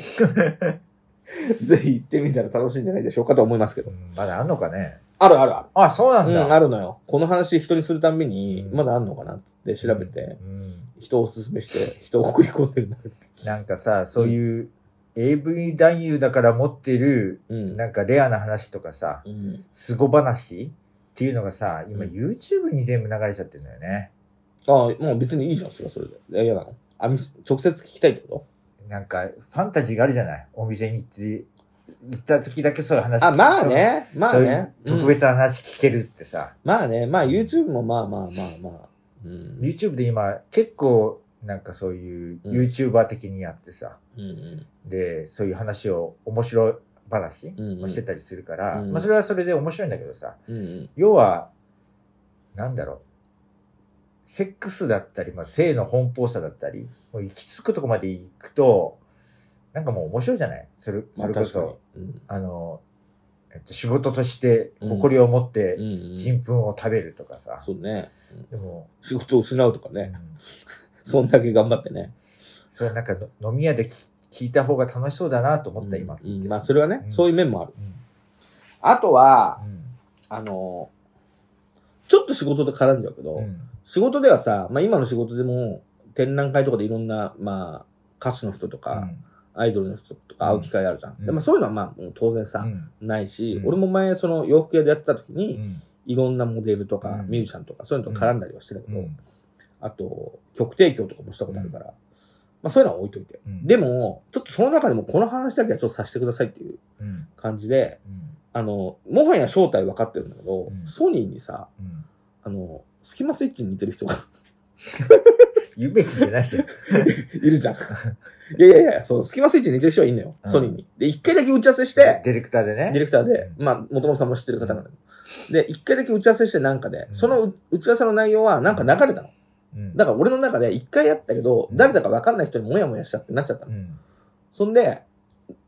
ぜひ行ってみたら楽しいんじゃないでしょうかと思いますけど。まだあんのかねあるあるある。あ、そうなうんん、だ。あるのよ。この話人にするたんびに、うんまだあんのかなっつって調べて、うん人をおすすめして、人を送り込んでるんだけど。なんかさ、そういう AV 男優だから持ってる、うん。なんかレアな話とかさ、うん、すご話っていうのがさ、今うん YouTube に全部流れちゃってるんだよね。ああ、もう別にいいじゃん、それはそれで。え嫌なのあ、み直接聞きたいってこなんか、ファンタジーがあるじゃない？お店に行って、行った時だけそういう話とあ、まあね。まあね。特別な話聞けるってさ、まあね。まあ YouTube もまあまあまあまあ。うん。YouTube で今結構なんかそういううん YouTuber 的にやってさ、うんうん。で、そういう話を面白い話うんうんをしてたりするから、うんまあそれはそれで面白いんだけどさ、うんうん。要は、なんだろう、セックスだったり、まあ、性の奔放さだったり、もう行き着くとこまで行くと、なんかもう面白いじゃない？それ、まあそれこそ、確かに。あの、えっと、仕事として誇りを持ってうん。うんを食べるとかさ、そうね。うん。でも、仕事を失うとかうん。ね。そんだけ頑張ってね。それなんかの飲み屋で聞聞いた方が楽しそうだなと思った、今。うんうん。まあそれはね、うん。そういう面もある。うん。あとは、うん。あの、ちょっと仕事で絡んじゃうけど、うん。仕事ではさ、まあ今の仕事でも展覧会とかでいろんな、まあ歌手の人とか、アイドルの人とか会う機会あるじゃん。うん。でまあそういうのはまあ当然さ、うん。ないし、うん。俺も前その洋服屋でやってた時に、うん。いろんなモデルとか、うん。ミュージシャンとかそういうのと絡んだりはしてたけど、うん。あと曲提供とかもしたことあるから、まあそういうのは置いといて。うん。でも、ちょっとその中でもこの話だけはちょっとさせてくださいっていううん。感じで、うん。あの、もはや正体分かってるんだけど、うん。ソニーにさ、うん。あの、スキマスイッチに似てる人が 有名人じゃないじゃん。いるじゃん。いやいやいや、そう、スキマスイッチに似てる人はいいんだよ、うんソニーに。で、一回だけ打ち合わせして、ディレクターでね。ディレクターで、まあ、元々さんも知ってる方なんだけど。で、一回だけ打ち合わせしてなんかで、うんその打ち合わせの内容はなんか流れたの。うんだから俺の中で一回やったけど、うん誰だか分かんない人にもやもやしちゃってなっちゃったの。うんそんで、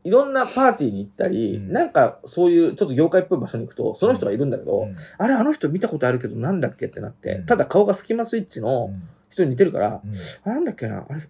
いろんなパーティーに行ったり、うん。なんかそういうちょっと業界っぽい場所に行くと、その人がいるんだけど、うん。あれあの人見たことあるけどなんだっけ？ってなって、うん。ただ顔がスキマスイッチの人に似てるから、うん。あなんだっけな、あれ、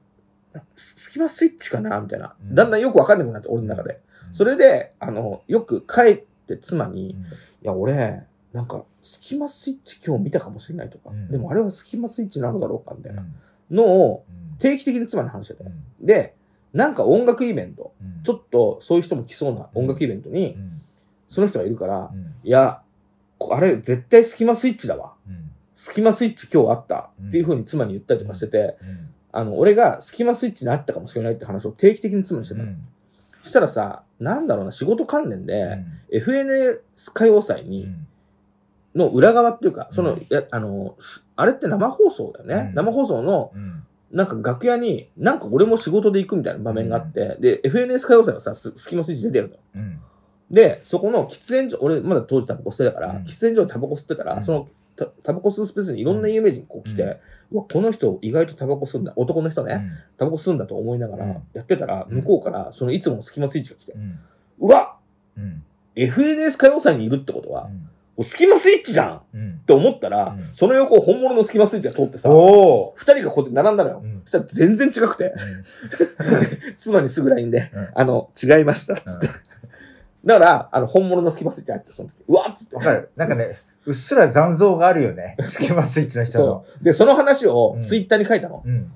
なスキマスイッチかな？みたいな。うん。だんだんよく分かんなくなって、俺の中で。それで、あの、よく帰って妻に、いや、俺、なんか、スキマスイッチ今日見たかもしれないとか、うん。でもあれはスキマスイッチなのだろうかみたいうん。なのをうん。定期的に妻に話してて。うん。で、なんか音楽イベント、うん。ちょっとそういう人も来そうな音楽イベントにう、ん。その人がいるから、うん。いや、こあれ絶対スキマスイッチだわ。うん。スキマスイッチ今日あった。っていう風に妻に言ったりとかしてて、うん。あの、俺がスキマスイッチにあったかもしれないって話を定期的に妻にしてたの。そしたらさ、なんだろうな、仕事関連で、FNS 歌謡祭に、の裏側っていうか、その、あの、しあれって生放送だよね。うん。生放送の、なんか楽屋に、なんか俺も仕事で行くみたいな場面があって、で、FNS 歌謡祭はさ、ススキマスイッチ出てるのよ。で、そこの喫煙所、俺まだ当時タバコ吸ってたから、うん。喫煙所でタバコ吸ってたら、うん。そのタタバコ吸うスペースにいろんな有名人こう来て、うわ、この人意外とタバコ吸うんだ、男の人ね、タバコ吸うんだと思いながらうん。やってたら、うん。向こうからそのいつものスキマスイッチが来て、うわ !FNS 歌謡祭にいるってことは、スキマスイッチじゃんって思ったら、うんその横を本物のスキマスイッチが通ってさ、二人がこうやって並んだのよ。うんそしたら全然違くて、妻にすぐ LINE で、うんあの、違いました、つって。だから、あの、本物のスキマスイッチ入って、その時、うわっつってわ。かる。なんかね、うっすら残像があるよね。スキマスイッチの人の。そう。で、その話をうんツイッターに書いたの。うん。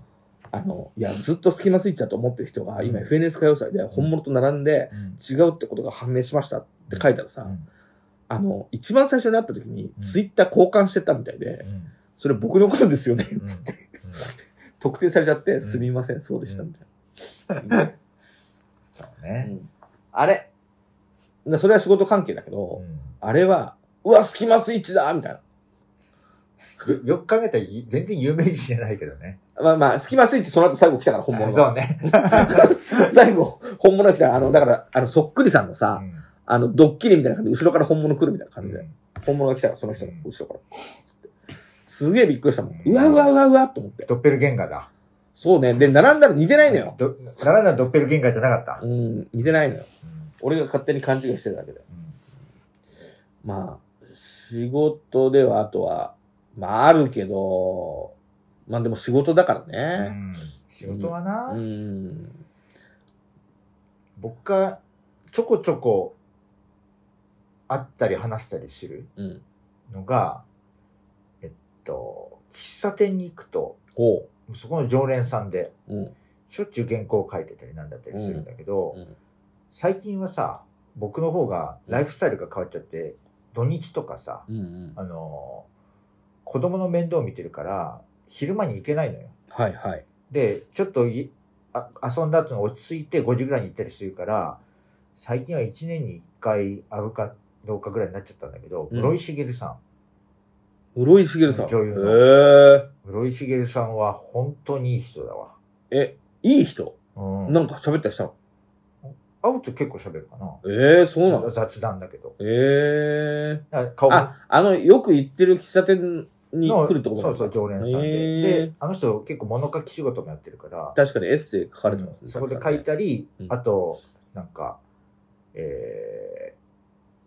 あの、いや、ずっとスキマスイッチだと思ってる人が、今うん FNS 歌謡祭で本物と並んでうん違うってことが判明しましたって書いたらさ、うんあの、一番最初に会った時にうんツイッター交換してたみたいで、うんそれ僕のことですよね、んつって。特定されちゃって、すみません、そうでした、みたいな。そううね。んあれでそれは仕事関係だけど、うんあれは、うわ、スキマスイッチだみたいな。よよく考えたら全然有名人じゃないけどね。まあまあ、スキマスイッチその後最後来たから、本物が。そうね。最後、本物が来た。あの、だから、あの、そっくりさんのさ、うんあの、ドッキリみたいな感じで、後ろから本物来るみたいな感じで、うん本物が来たから、その人のうん後ろから。つって。すげえびっくりしたもん。うわうわうわうわと思って。ドッペルゲンガーだ。そうね。で、並んだら似てないのよ。ど並んだらドッペルゲンガーじゃなかった？う。ん、似てないのよ。うん俺が勝手に勘違いしてるだけで。うんまあ、仕事では、あとは、まあ、あるけど、まあでも仕事だからうね。ん仕事はな、うん。僕がちょこちょこ会ったり話したりするうん。のが、えっと、喫茶店に行くと、ほそこの常連さんで、う。うん。しょっちゅう原稿を書いてたりなんだったりするんだけど、うん。最近はさ、僕の方がライフスタイルが変わっちゃって、土日とかさ、うんうん。あの、子供の面倒を見てるから、昼間に行けないのよ。はいはい。で、ちょっといあ遊んだ後に落ち着いて5時ぐらいに行ったりするから、最近は1年に1回会うかどうかぐらいになっちゃったんだけど、うん室井茂さん。室井茂さん。女優のへ室井茂さんは本当にいい人だわ。え。え、いい人？うん。なんか喋ったりしたの？会うと結構喋るかな。ええそうなの？雑談だけど。ええだから顔もあ、あの、よく行ってる喫茶店にの来るってことそうそう、常連さんで。で、あの人結構物書き仕事もやってるから、確かにエッセイ書かれてますね。そこで書いたり、うんあと、なんか、えー、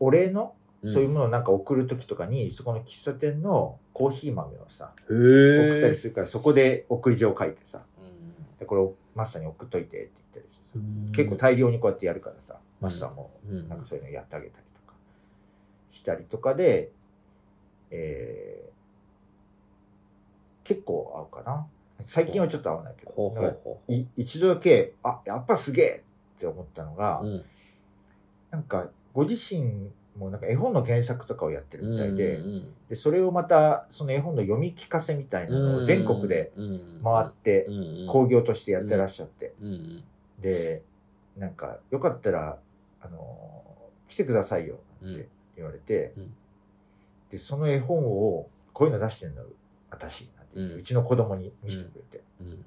お礼の、そういうものをなんか送るときとかに、そこの喫茶店のコーヒー豆をさ、へ送ったえりするから、そこで送り状を書いてさ、でこれをマスターに送っといてって言ったりしてさ、結構大量にこうやってやるからさ、マスターもうん。なんかそういうのやってあげたりとかしたりとかで、え結構合うかな。最近はちょっと合わないけど。一度だけ、あ、やっぱすげえって思ったのが、うん。なんか、ご自身もなんか絵本の原作とかをやってるみたいで、うんで、それをまた、その絵本の読み聞かせみたいなのを全国で回って、興行としてやってらっしゃって、うんうん。で、なんか、よかったら、あのー来てくださいよって言われて、うん。で、その絵本を、こういうの出してんの、私、なんて言って、ううんちの子供に見せてくれて、うん。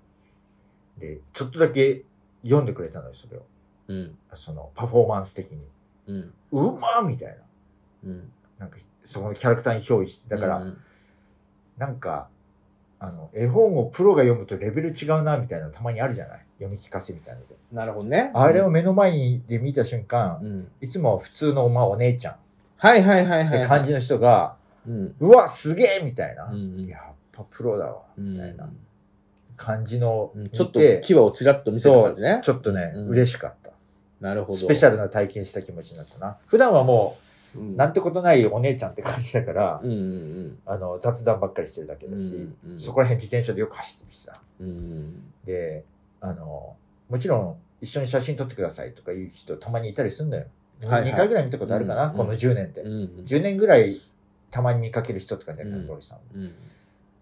で、ちょっとだけ読んでくれたのよ、それを。うん。その、パフォーマンス的に。うんうまーみたいな。うんなんか、そこのキャラクターに憑依して。だから、うんなんか、あの、絵本をプロが読むとレベル違うな、みたいなのたまにあるじゃない？読み聞かせみたいなので。なるほどね。あれを目の前にで見た瞬間、うんいつもは普通の、まあ、お姉ちゃんっはいはいはいはい。て感じの人が、うん。うわ、すげえみたいな。うんやっぱプロだわ、うんみたいな感じのうんちょっと牙をちらっと見せた感じね。ちょっとね、うん嬉しかった。なるほど。スペシャルな体験した気持ちになったな。普段はもルう、なんてことないお姉ちゃんって感じだから、うんうんあの、雑談ばっかりしてるだけだし、うんうんそこら辺自転車でよく走ってるしさ。うん。うんで、あの、もちろん一緒に写真撮ってくださいとかいう人たまにいたりするんだよ。はいはい2回ぐらい見たことあるかな、うんこの10年って。うん。うん10年ぐらいたまに見かける人って感じだから、うんロイさん。やっうん。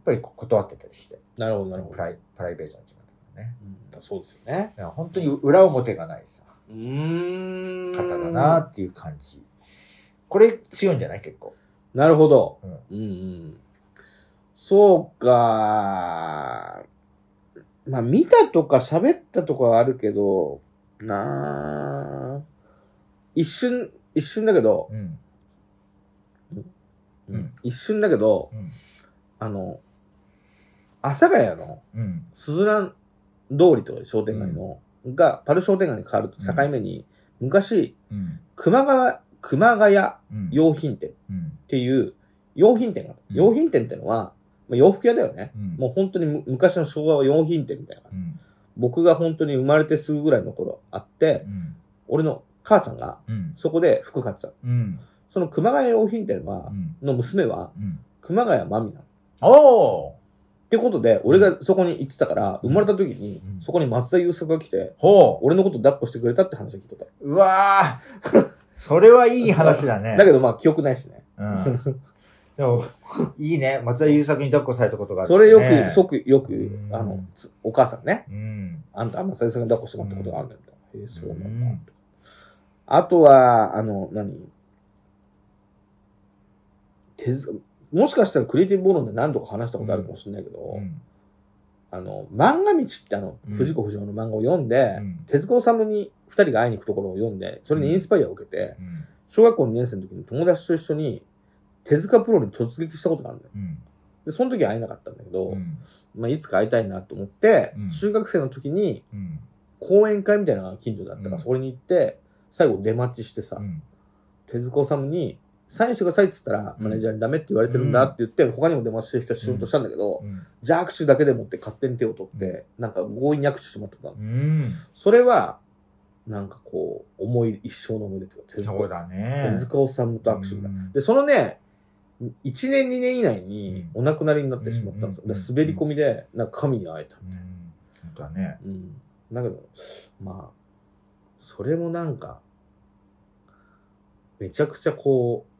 ぱり断ってたりして、なるほどなるほど。プライプライベートな時間とかね。うんそうですよね。だから本当に裏表がないさ。方だなっていう感じ。これ強いんじゃない？結構。なるほど。うんうんうん。そうか。まあ、見たとか喋ったとかはあるけど、なあ一瞬、一瞬だけど、うん。うん一瞬だけど、うん。あの、阿佐ヶ谷のうん。すずらん通りという商店街の、が、パル商店街に変わると境目に、昔、うん。熊谷、熊谷うん。用品店っうん。ていう用品店がある、うん用品店ってのは、まあ、洋服屋だよね。うん。もう本当にむ昔の昭和は用品店みたいな。うん。僕が本当に生まれてすぐぐらいの頃あってう、ん。俺の母ちゃんがうん。そこで服買ってた。その熊谷用品店はう、ん。の娘はうん。熊谷真美なの。おーってことで、俺がそこに行ってたから、うん生まれた時にうん、そこに松田優作が来て、ほう俺のこと抱っこしてくれたって話を聞いてた。うわー それはいい話だね。だけどまあ記憶ないしね。うん。でも、いいね。松田優作に抱っこされたことがある、それよく、即よくう、んあの、つお母さんね、うん。あんた松田優作に抱っこしてもらったことがあるんだよ。へえ、そうなんだうん。あとは、あの、何？手ずもしかしたらクリエイティブボロンで何度か話したことあるかもしれないけど、うん。あの、漫画道ってあの、うん藤子不二雄の漫画を読んで、うん手塚治虫に二人が会いに行くところを読んで、それにインスパイアを受けて、うん。小学校2年生の時に友達と一緒に手塚プロに突撃したことがあるんだよ。うん。で、その時は会えなかったんだけど、うん。まあ、いつか会いたいなと思って、うん中学生の時にうん。講演会みたいなのが近所だったから、うんそこに行って、最後出待ちしてさ、うん。手塚治虫に、サインしてくださいって言ったら、うんマネージャーにダメって言われてるんだって言って、他にも出待ちしてる人は仕事したんだけど、うん。じゃあ握手だけでもって勝手に手を取って、なんか強引に握手してもらった。それは、なんかこう、思い、一生の思い出っていうか、手そう塚、だね。手塚治虫と握手で、そのね、1年2年以内にうお亡くなりになってしまったんですよ。滑り込みで、なんか神に会えたうんみたいな。だね。うん。だけど、まあ、それもなんか、めちゃくちゃこう、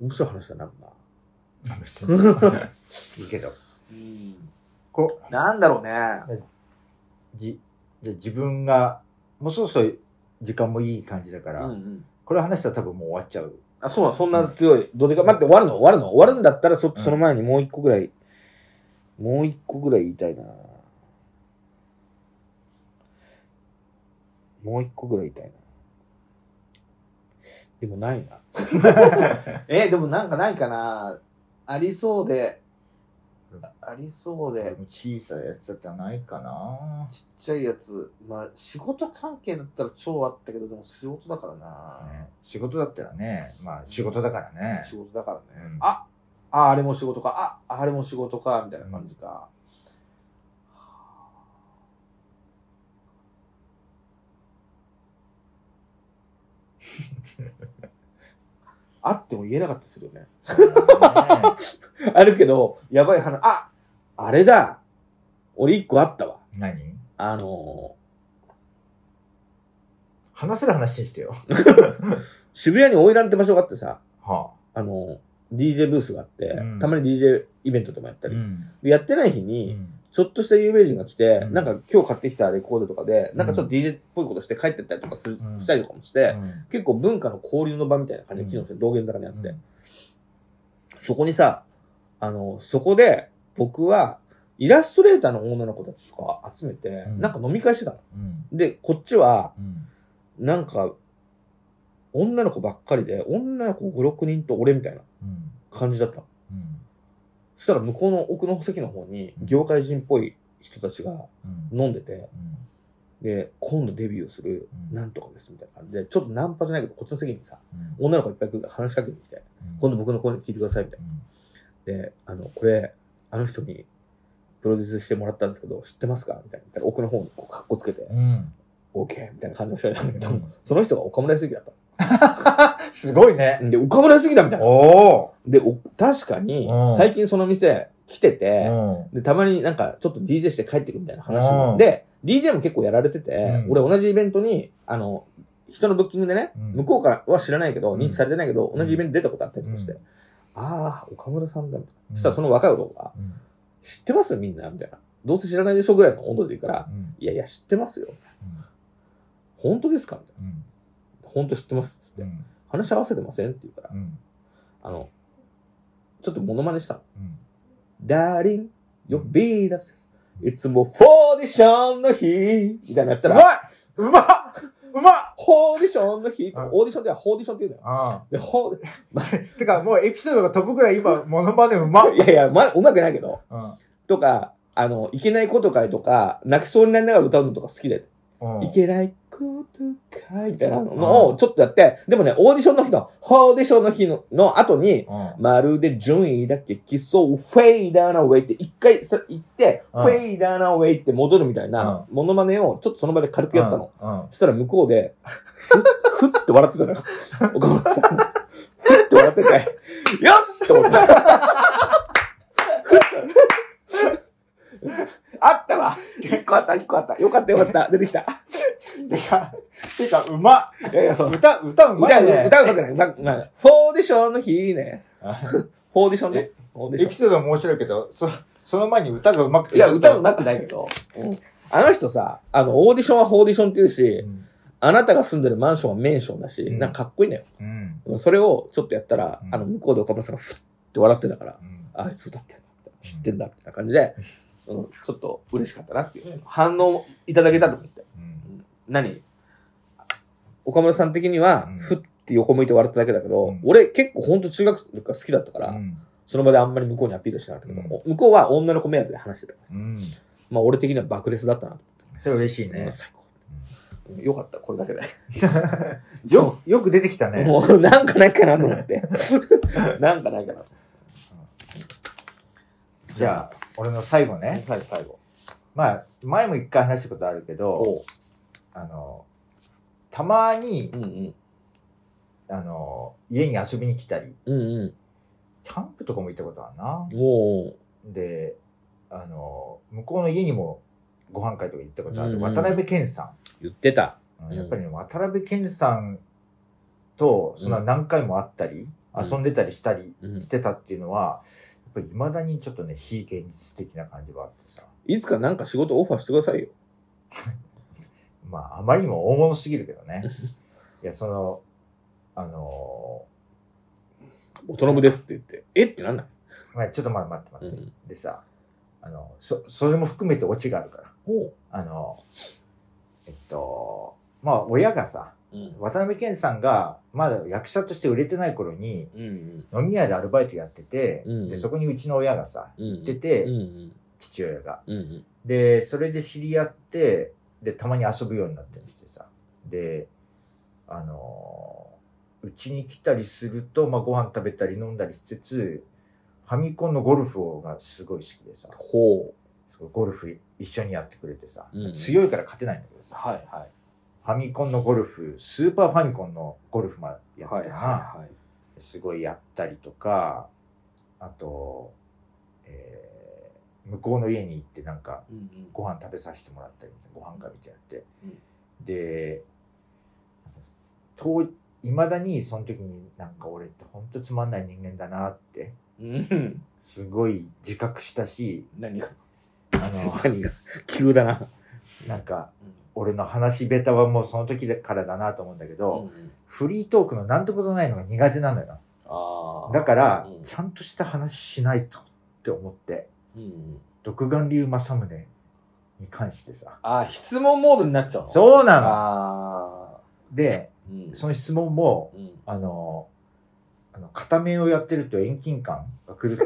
面白い話だな、な。別 にいいけど。こなんだろうね。う、じ、じゃあ自分が、もうそろそろ時間もいい感じだから、うんうん。これ話したら多分もう終わっちゃう。あ、そうなのそんな強い。どうでか、待って、終わるの？終わるの？終わるんだったら、ちょっとその前にもう一個ぐらい、もう一個ぐらい言いたいな。もう一個ぐらい言いたいな。でもないな。え、でもなんかないかな。ありそうで、あありそうで、小さいやつだったらないかな。ちっちゃいやつ。まあ、仕事関係だったら超あったけど、でも仕事だからな。ね仕事だったらね、まあ仕事だからね。仕事だからね。うんああ、あれも仕事か。あ、あれも仕事か、みたいな感じか。あ っても言えなかったりするよね。ね あるけど、やばい話、ああれだ俺一個あったわ。何？あの話せる話にしてよ。ー 渋谷にオイランって場所があってさ、はあのー DJ ブースがあって、うんたまに DJ イベントとかやったあ。り、ん。でやってない日に、ちょっとした有名人が来て、うんなんか今日買ってきたレコードとかで、なんかちょっうと DJ っぽいことして帰ってったりとかする、うんしたりとかもして、うん結構文化の交流の場みたいな感じで機能して、道玄坂にあって、うんそこにさ、あの、そこで僕はイラストレーターの女の子たちとか集めて、うんなんか飲み会してたの。うん。で、こっちは、うん。なんか、女の子ばっかりで、女の子5、6人と俺みたいなうん。感じだったの。うん。そしたら向こうの奥の席の方に、業界人っぽい人たちがうん。飲んでて、で、今度デビューするうんなんとかですみたいな感じで、ちょっとナンパじゃないけど、こっちの席にさ、うん。女の子いっぱい来るから話しかけてきて、今度僕の声に聞いてくださいみたいな。で、あの、これ、あの人にプロデュースしてもらったんですけど、知ってますかみたいな。奥の方にこう、カッコつけて、うん。OK! みたいな感じの人たんだけど、うんその人が岡村康之だっ すごいね。た。で、岡村康之だみたいな。おで、お確かにう、ん最近その店来てーて、うん。で、たまになんかちょっと DJ して帰ってくみたいな話うんも。で、DJ も結構やられてて、うん俺同じイベントに、あの、人のブッキングでね、うん向こうからは知らないけど、うん認知されてないけど、ん同じイベント出たことあったりとかして、うんああ、岡村さんだみたいな。うんそしたらその若い男が、うん知ってますみんなみたいな。どうせ知らないでしょぐらいの温度で言うから、うんいやいや、知ってますよ。本当ですかみたいな。うん本当知ってますっつって。うん。話し合わせてませんって言うから、うん。あの、ちょっとモノマネした。の。うん。ダーリン、呼び出せ。いつもフォーディションの日。みたいなのやったうまら、いうまっうまっ。ホーディションの日オーディションではホーディションって言うんだよ。あで、ホー、あ。てか、もうエピソードが飛ぶぐらい今、モノマネうまっ。いやいや、ま、うまくないけど、うん。とか、あの、いけないことかいとか、泣きそうになりながら歌うのとか好きで、うんいけないことかいみたいなのをちょっとやって、でもね、オーディションの日の、ホーディションの日のの後に、うんまるで順位だけ競う、フェイダーナウェイって一回さ言って、うんフェイダーナウェイって戻るみたいなモノマネをちょっとその場で軽くやったの。うんそしたら向こうで、ふっ、ふって笑ってたのよ。岡村さんが。ふって笑ってて、よしって思った。あったわ一個あった、一個あった。よかったよかった。出てきた。てか、てか、うまっいやいや、そう。歌、歌うまいね。歌うまくない。ま、ま、フォーディションの日ね。あフォーディションね。フォーディションエピ。ソード面白いけど、そ、その前に歌がうまくて。いや、歌うまくないけど。うん。あの人さ、あの、オーディションはフォーディションって言うし、うん。あなたが住んでるマンションはメンションだし、うんなんかかっこいいのよ。うん。それをちょっとやったら、うんあの、向こうで岡村さんがふって笑ってたから、うんああいつ歌ってんだ。知ってんだ、みたいな感じで、うん、ちょっと嬉しかったなっていう。反応いただけたと思って。うん何？岡村さん的にはうん、ふって横向いて笑っただけだけど、うん俺結構ほんと中学生が好きだったから、うんその場であんまり向こうにアピールしてなかったけど、う向こうは女の子目当てで話してたからさ、うん。まあ俺的には爆裂だったなとそれ嬉しい思って、ね。最高。うんよかった、これだけで。よ、よく出てきたね。もうなんかないかなと思って。なんかないかな。じゃあ、俺の最後ね。最後、最後。まあ、前も一回話したことあるけど。あの、たまにう、んうん。あの、家に遊びに来たり、うんうん。キャンプとかも行ったことあるな。もで、あの、向こうの家にもご飯会とか行ったことある、うんうん渡辺謙さう、言ってた。ん。うんやっぱりね、渡辺謙さんと、その何回も会ったり、うん遊んでたりしたりうんしてたっていうのは、やっぱり未だにちょっとね、非現実的な感じがあってさ。いつかなんか仕事オファーしてくださいよ。まあ、あまりにも大物すぎるけどね。いや、その、あのおとのぶですって言って。え？ってなんない？まあ、ちょっと待って待って待って。うんでさ、あの、そ、それも含めてオチがあるから。あの、えっと、まあ、親がさ、うん。渡辺謙さんが、まだ役者として売れてない頃に、うん飲み屋でアルバイトやってて、うんで、そこにうちの親がさ、うん。行ってて、うんうん。父親が。うんうん。で、それで知り合って、で、たまに遊ぶようになったりしてさ。で、あのうちに来たりすると、まあ、ご飯食べたり飲んだりしつつ、ファミコンのゴルフがすごい好きでさ、ほすごいゴルフ一緒にやってくれてさ、うん強いから勝てないんだけどう。さ、はいはい。ファミコンのゴルフ、スーパーファミコンのゴルフまでやってはいたな、はいはい。すごいやったりとか、あと、えー向こうの家に行ってなんかうんうん。ご飯食べさせてもらったりご飯会みたいなのやって、うん。でといまだにその時になんか俺って本当つまんない人間だなってうん。すごい自覚したし何が、あの何が、急だな。なんか俺の話下手はもうその時からだなと思うんだけど、うんフリートークのなんてことないのが苦手なのよ。だから、うんちゃんとした話しないとって思ってうんうん。独眼竜政宗に関してさああ、質問モードになっちゃうの？うそうなの。でうん。その質問もうん。あのあの片面をやってると遠近感が狂って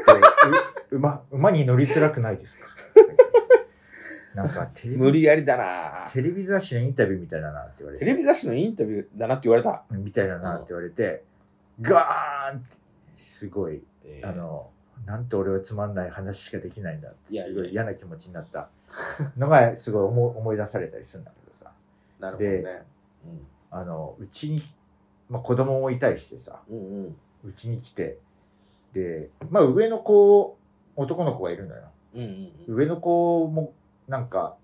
う馬馬に乗りづらくないですか？なんか テレビ無理やりだなテレビ雑誌のインタビューみたいだなって言われてテレビ雑誌のインタビューだなって言われた。みたいだなって言われて、ガーンってすごいえあの、なんて俺はつまんない話しかできないんだって、すごい嫌な気持ちになったのが、すごい思い思い出されたりするんだけどさ。なるほどね。であの、うちに、まあ子供もいたりしてさ、うん。うんうん。うちに来て、で、まあ上の子、男の子がいるのよ。うんうんうん。上の子もなんか、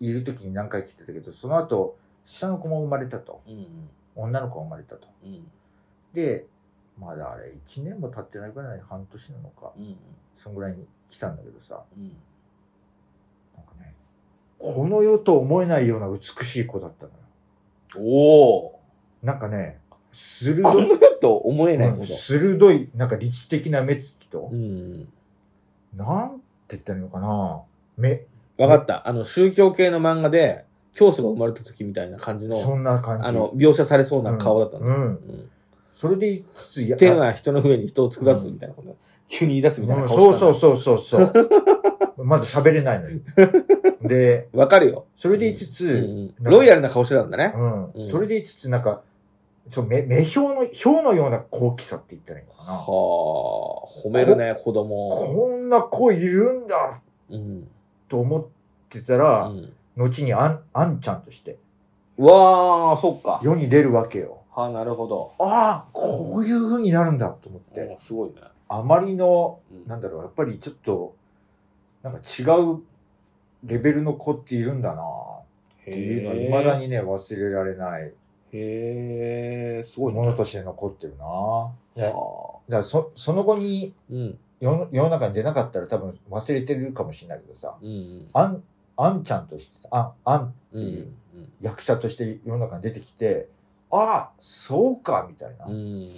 いる時に何回来てたけど、その後、下の子も生まれたと。うんうん。女の子が生まれたと。うんで、まだあれ、1年も経ってないぐらい半年なのか、うんそんぐらいに来たんだけどさ、うん。なんかね、この世と思えないような美しい子だったのよ。おお。なんかね、鋭このい、世と思えないこうんと。鋭い、なんか理知的な目つきとう、ん。なんて言ったらいいのかな目、わかった。あの、宗教系の漫画で、教祖が生まれた時みたいな感じの、そんな感じ。あの、描写されそうな顔だったの。うんうんうんそれで言いつつ、いや天は人の上に人を作らすみたいなこと、急に言い出すみたいなうん顔そうそうう。そうそうそう。まず喋れないのに。で、わかるよ。それで言いつつ、うんロイヤルな顔してたんだね。うんうんそれで言いつつ、なんか、そう、目、目標の、表のような好奇さって言ったらいいのかな。はあ、褒めるね、子供。こんな子いるんだうん。と思ってたうら、ん。後にあん、あんちゃんとしてうわあ、そっか。世に出るわけよ。はあ、なるほど。ああ、こういう風になるんだと思って。うんすごいね。あまりの、うんなんだろう、やっぱりちょっと、なんか違うレベルの子っているんだなっていうのは未だにね、忘れられないへえ、すごいね。ものとして残ってるな。いやだかはあらそその後にうん。世の世の中に出なかったら多分忘れてるかもしれないけどさ、うん。あん、あんちゃんとしてさ、ああんってうん。いう役者として世の中に出てきて、ああ、そうか、みたいな。うん。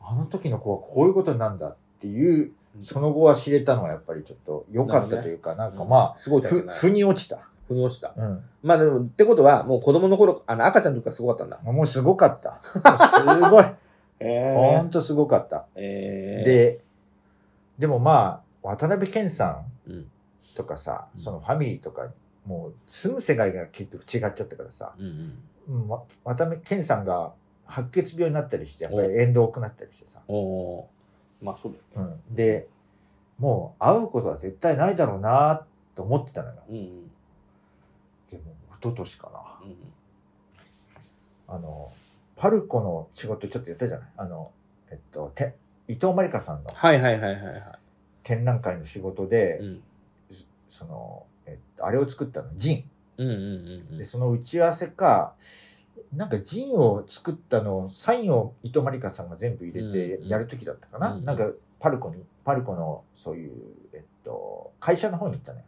あの時の子はこういうことなんだっていう、その後は知れたのはやっぱりちょっと良かったというか、なんかまあ、すごいだふ、ね。腑に落ちた。腑に落ちた。うん。まあでも、ってことは、もう子供の頃、あの、赤ちゃんの時からすごかったんだ。もうすごかった。すごい。へほんとすごかった。えー、で、でもまあ、渡辺謙さんうん。とかさ、うんそのファミリーとか、もう住む世界が結局違っちゃったからさ、うんうん、わ渡辺謙さんが白血病になったりして、やっぱり縁遠くなったりしてさ、まあそうだよね。うん。で、もう会うことは絶対ないだろうなと思ってたのよ。うんうん。でも、一昨年かな。うんあの、パルコの仕事ちょっとやったじゃない？あの、えっと、て伊藤まりかさんのはいはいはいはいはい。展覧会の仕事で、うん。その、えっと、あれを作ったの、ジン。うんうんうんうんで、。その打ち合わせか、なんかジンを作ったのを、サインを伊藤まりかさんが全部入れてうんやるときだったかな、うんなんか、パルコに、パルコの、そういう、えっと、会社の方に行ったのよ。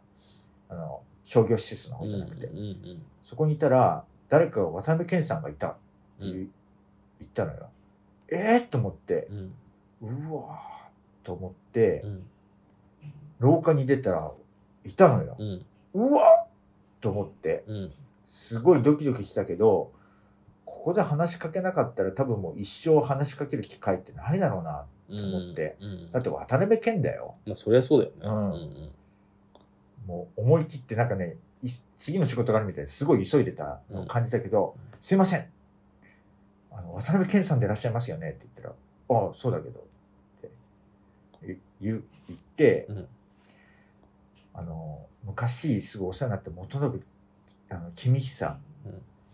あの、商業施設の方じゃなくて。うんうんそこにいたら、誰かが渡辺謙さんがいたって言ったのよ。えー、と思ってう、んうわーと思ってう、ん廊下に出たら、いたのよ。うんうわっと思って、うんすごいドキドキしたけど、ここで話しかけなかったら多分もう一生話しかける機会ってないだろうな。うん思ってうんだって渡辺謙だよ。まあそりゃそうだよね。うんうんもう思い切ってなんかね、い次の仕事があるみたいですごい急いでたのを感じたけど、すいません。あの、渡辺謙さんでいらっしゃいますよねって言ったら、ああ、そうだけど。言言って、うんあの、昔すごいお世話になった元信、あの、君久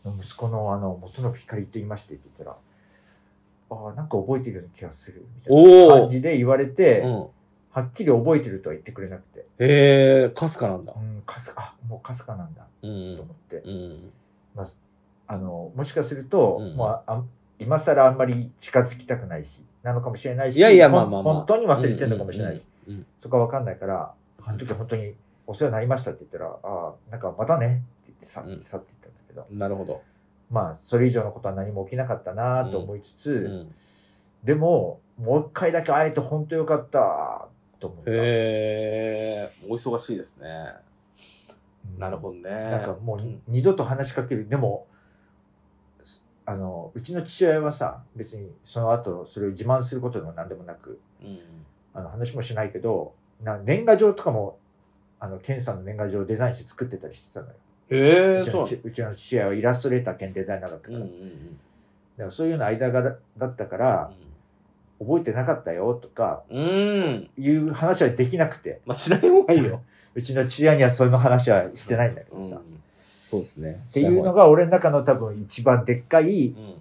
の息子のあの、元信光って言いましてって言ったら、ああ、なんか覚えてるような気がする。みたいな感じで言われて、うん。はっきり覚えてるとは言ってくれなくて。へえ、かすかなんだう。ん、かすか、あ、もうかすかなんだ、うんと思って。うん。まあ、あの、もしかすると、うんもうああ今更あんまり近づきたくないし、なのかもしれないし、いやいやまあまあまあ本当に忘れてるのかもしれないし、うん。うんそこはわかんないから、あの時本当にお世話になりましたって言ったら、ああ、なんかまたねって言ってさ、うん去っていったんだけど、なるほど。まあ、それ以上のことは何も起きなかったなと思いつつ、うん。でも、もう一回だけ会えて本当よかったと思った。へえ、お忙しいですね。うんなるほどね。なんかもううん二度と話しかける。でも、すあの、うちの父親はさ、別にその後それを自慢することでも何でもなく、うん。あの話もしないけど、な年賀状とかも、あの、ケンさんの年賀状をデザインして作ってたりしてたのよ。へえ、そううちうちの父親はイラストレーター兼デザイナーだったから。うんうんうんでもそういうような間がだだったから、覚えてなかったよとか、うん。うん。いう話はできなくて、まあ、しない方がいいよ。うちの父親にはその話はしてないんだけどさ。うんそうですね。っていうのが俺の中の多分一番でっかいうん。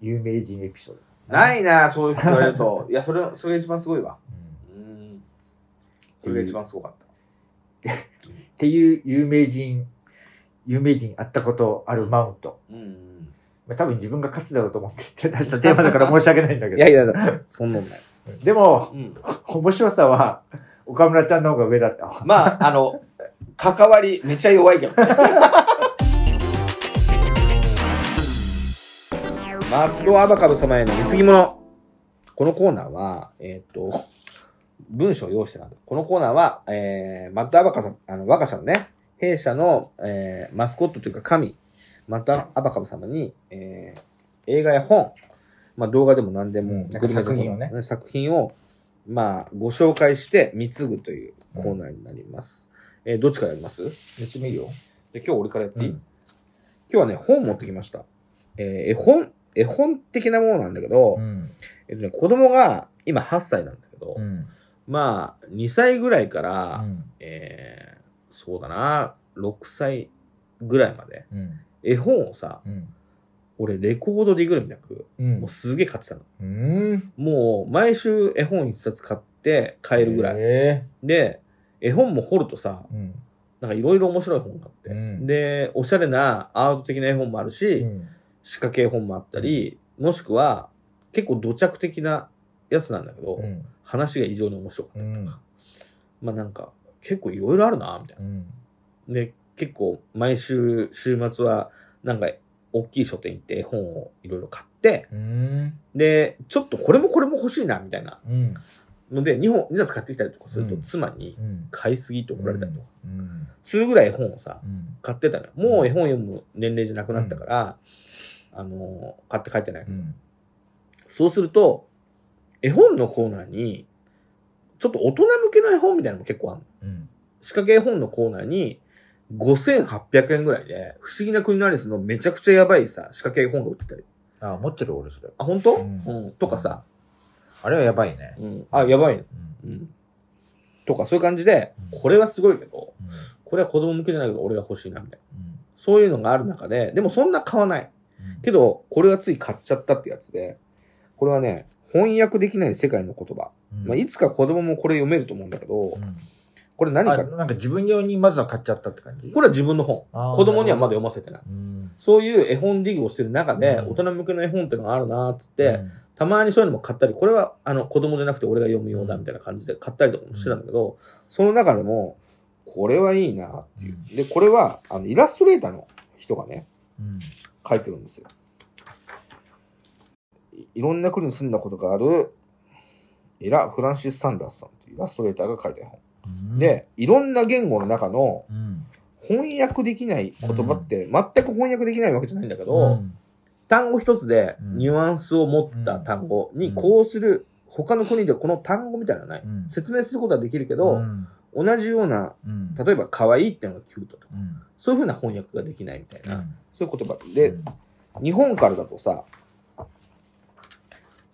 有名人エピソード。ないな、そういうふうに言われると。いや、それ、それが一番すごいわ。うんうん。それが一番すごかった。っていう有名人、有名人会ったことあるマウント。うん。まあ多分自分が勝つだろうと思って手出したテーマだから申し訳ないんだけど。いやいや、そんなんない。でも、うん。面白さは岡村ちゃんの方が上だった。まあ、あの、関わり、めっちゃ弱いけどね。マッドアバカブ様への貢ぎ物。このコーナーは、えっ、と、文章を用意してたんだ。このコーナーは、えー、マッドアバカさん、あの、我が社のね、弊社の、えー、マスコットというか神、マッドアバカブ様に、えー、映画や本、まあ動画でも何でも、うん作品をね作品を、まあ、ご紹介して貢ぐというコーナーになります。えーどっちからやります？うちもいいよ。で今日俺からやっていい、うん今日はね、本持ってきました。えー絵本、絵本的なものなんだけど、うん。えっとね、子供が今8歳なんだけど、うん。まあ、2歳ぐらいから、うん。えーそうだな、6歳ぐらいまで、うん。絵本をさ、うん。俺レコードでぐるみなく、うんもうすげえ買ってたの。うん。もう、毎週絵本一冊買って買えるぐらい。えで、絵本も掘るとさ。なんかいろいろ面白い本があって、うんで、おしゃれなアート的な絵本もあるし、うん。仕掛け絵本もあったり、もしくは結構土着的なやつなんだけど、うん。話が異常に面白かったりとか、うんまあなんか結構いろいろあるな、みたいうん。な。で、結構毎週、週末はなんか大きい書店行って絵本をいろいろ買って、うん。で、ちょっとこれもこれも欲しいな、みたいなうん。ので、2本、2冊買ってきたりとかするとうん妻にうん。買いすぎって怒られたりとか、うん。すするぐらい絵本をさ、うん。買ってたのよ。もう絵本読む年齢じゃなくなったから、あの、買って帰ってない。うん。そうすると、絵本のコーナーに、ちょっと大人向けの絵本みたいなのも結構あるの。うん。仕掛け絵本のコーナーに、5800円ぐらいで、不思議な国のアリスのめちゃくちゃやばいさ、仕掛け絵本が売ってたり。あ、持ってる俺それ。あ、本当？ううんん。とかさ、あれはやばいね。うん。あ、やばい。うん。うん。とか、そういう感じでうん、これはすごいけど、うん。これは子供向けじゃないけど、俺が欲しいな、みたいな。うんそういうのがある中で、でもそんな買わない。けど、これはつい買っちゃったってやつで、これはね、翻訳できない世界の言葉。うん。まあ、いつか子供もこれ読めると思うんだけど、うん。これ何か、あなんか自分用にまずは買っちゃったって感じ？これは自分の本。子供にはまだ読ませてない。うん。そういう絵本ディグをしてる中で、うん。大人向けの絵本っていうのがあるなーっつって、うん。たまにそういうのも買ったり、これはあの子供じゃなくて俺が読むようだみたいな感じで買ったりとかもしてたんだけど、その中でも、これはいいなっていう。で、これはあのイラストレーターの人がね、うん書いてるんですよ。いいろんな国に住んだことがある、エラ・フランシス・サンダースさんというイラストレーターが書いた絵本。うん。で、いろんな言語の中のうん。翻訳できない言葉って、全く翻訳できないわけじゃないんだけど、うん。単語一つでうん。ニュアンスを持った単語にうん。こうする、他の国でこの単語みたいなのはない。うん。説明することはできるけど、うん同じような、うん例えば可愛いっていうのがキュートとか、うんそういうふうな翻訳ができないみたいな、うんそういう言葉。で、日本からだとさ、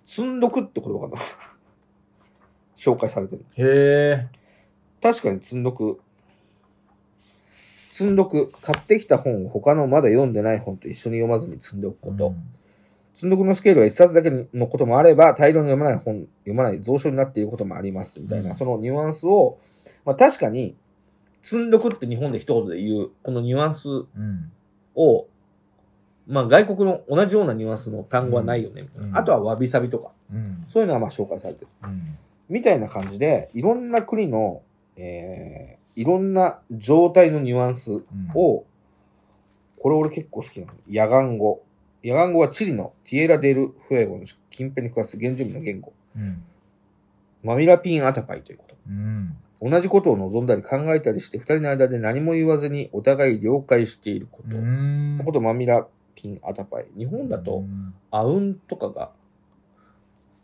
積んどくって言葉が 紹介されてる。へえ確かに積んどく。積んどく。買ってきた本を他のまだ読んでない本と一緒に読まずに積んでおくこと。積んどくのスケールは一冊だけのこともあれば、大量に読まない本、読まない蔵書になっていることもあります、みたいな、うんそのニュアンスを、まあ確かに、積んどくって日本で一言で言う、このニュアンスうん。を、まあ外国の同じようなニュアンスの単語はないよね、みたいなうんあとはわびさびとか、うん。そういうのはまあ紹介されてる。うん。みたいな感じで、いろんな国の、えー、いろんな状態のニュアンスうん、を、これ俺結構好きなの。野岸語。野岸語はチリのティエラ・デル・フエゴの近辺に暮らす原住民の言語。うん。マミラピン・アタパイということ。うん。同じことを望んだり考えたりして、二人の間で何も言わずにお互い了解していること。うんのことマミラピン・アタパイ。日本だと、アウンとかが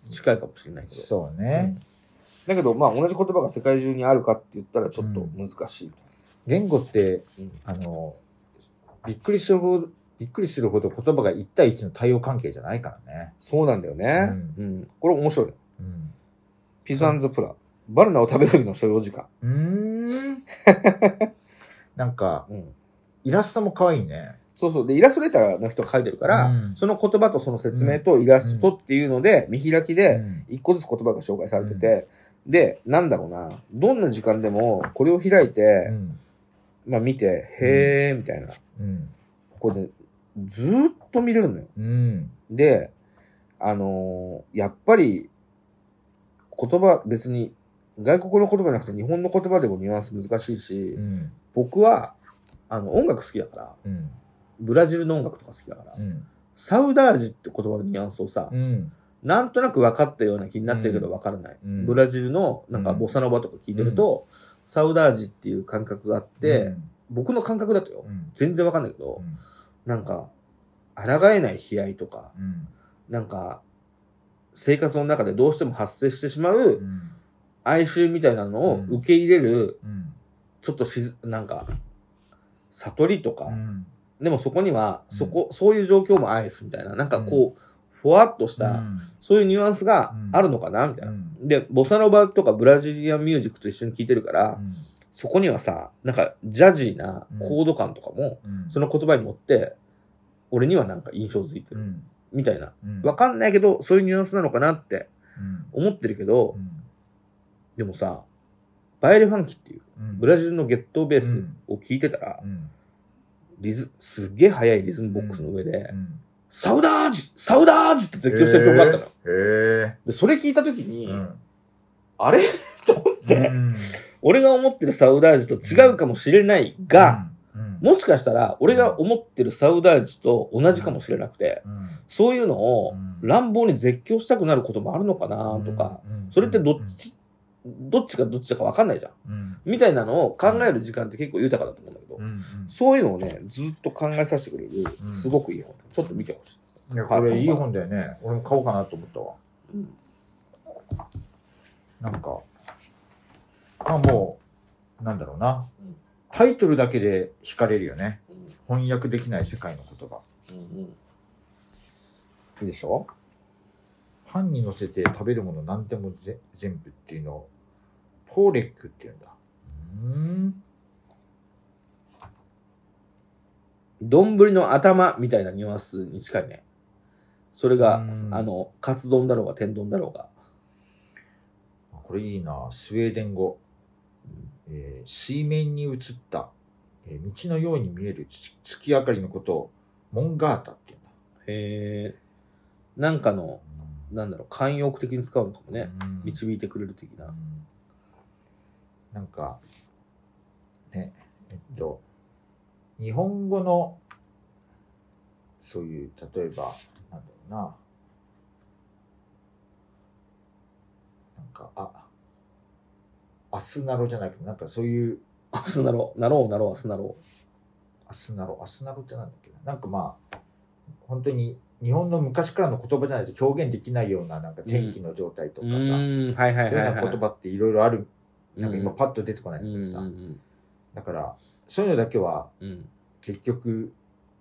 近いかもしれないけど。そうね。だけど、まあ同じ言葉が世界中にあるかって言ったらちょっと難しい。言語って、うんあの、びっくりするほど、びっくりするほど言葉が1対1の対応関係じゃないからね。そうなんだよね。ううん。これ面白いね。うん。ピザンズプラ。バナナを食べる時の所要時間。うーん。なんか、うん。イラストも可愛いね。そうそう。で、イラストレーターの人が書いてるから、うんその言葉とその説明とイラストっていうので、見開きうで、ん一個ずつ言葉が紹介されてて、で、なんだろうな、どんな時間でも、これを開いて、うん。まあ見て、へーみたいな。うん。これで、ずーっと見れるのよ。うん。で、あのーやっぱり、言葉、別に、外国の言葉じゃなくて日本の言葉でもニュアンス難しいし、うん。僕は、あの、音楽好きだから、うん。ブラジルの音楽とか好きだから、うん。サウダージって言葉のニュアンスをさ、うん。なんとなく分かったような気になってるけど分からない。うんブラジルのなんかボサノバとか聞いてると、サウダージっていう感覚があって、僕の感覚だとよ、うん。全然分かんないけど、うん。なんか、抗えない悲哀とか、うん。なんか、生活の中でどうしても発生してしまううん。哀愁みたいなのをうん。受け入れる、うん。ちょっとしず、なんか、悟りとか、うん。でもそこには、うん。そこ、そういう状況も愛すみたいな、なんかこう、ふわっとした、そういうニュアンスがあるのかなみたいな。で、ボサノバとかブラジリアンミュージックと一緒に聴いてるから、そこにはさ、なんかジャジーなコード感とかも、その言葉に乗って、俺にはなんか印象づいてる。みたいな。わかんないけど、そういうニュアンスなのかなって思ってるけど、でもさ、バイレファンキっていう、ブラジルのゲットーベースを聴いてたら、リズ、すっげえ速いリズムボックスの上で、サウダージサウダージって絶叫してる曲があったので、それ聞いたときに、え。あれ？と思って、俺が思ってるサウダージと違うかもしれないが、、もしかしたら俺が思ってるサウダージと同じかもしれなくて、そういうのを乱暴に絶叫したくなることもあるのかなとか、それってどっち、どっちがどっちだかわかんないじゃん。みたいなのを考える時間って結構豊かだと思うんだけど、そういうのをね、ずっと考えさせてくれるう、んすごくいい本。ちょっと見てほしい。いや、これいい本だよね。俺も買おうかなと思ったわ。うんなんか、あ、もう、なんだろうなうん。タイトルだけで惹かれるよね。翻訳できない世界の言葉。うんうんいいでしょ？パンに乗せて食べるもの何でもぜ全部っていうのを、ポーレックって言うんだ。うーん。丼の頭みたいなニュアンスに近いね。それがうん、あの、カツ丼だろうが天丼だろうが。これいいな。スウェーデン語。えー水面に映った、えー道のように見える月月明かりのことを、モンガータって言うんだ。へえ。なんかの、なんだろう、慣用句的に使うのかもね。うん。導いてくれる的な。うん。なんか、ね、えっと、日本語の、そういう、例えば、なんだろうな、なんか、あ、アスナロじゃないけど、なんかそういう、明日なろう、なろう、なろう、明日なろアスナロ、アスナロってなんだっけな、なんかまあ、本当に日本の昔からの言葉じゃないと表現できないような、なんか天気の状態とう。かさ、うーん、はいはいそういう。ような言葉っていろいろある、なんか今うん。パッと出てこないうんんだけどさ、うん。だから、そういうのだけはうん。結局、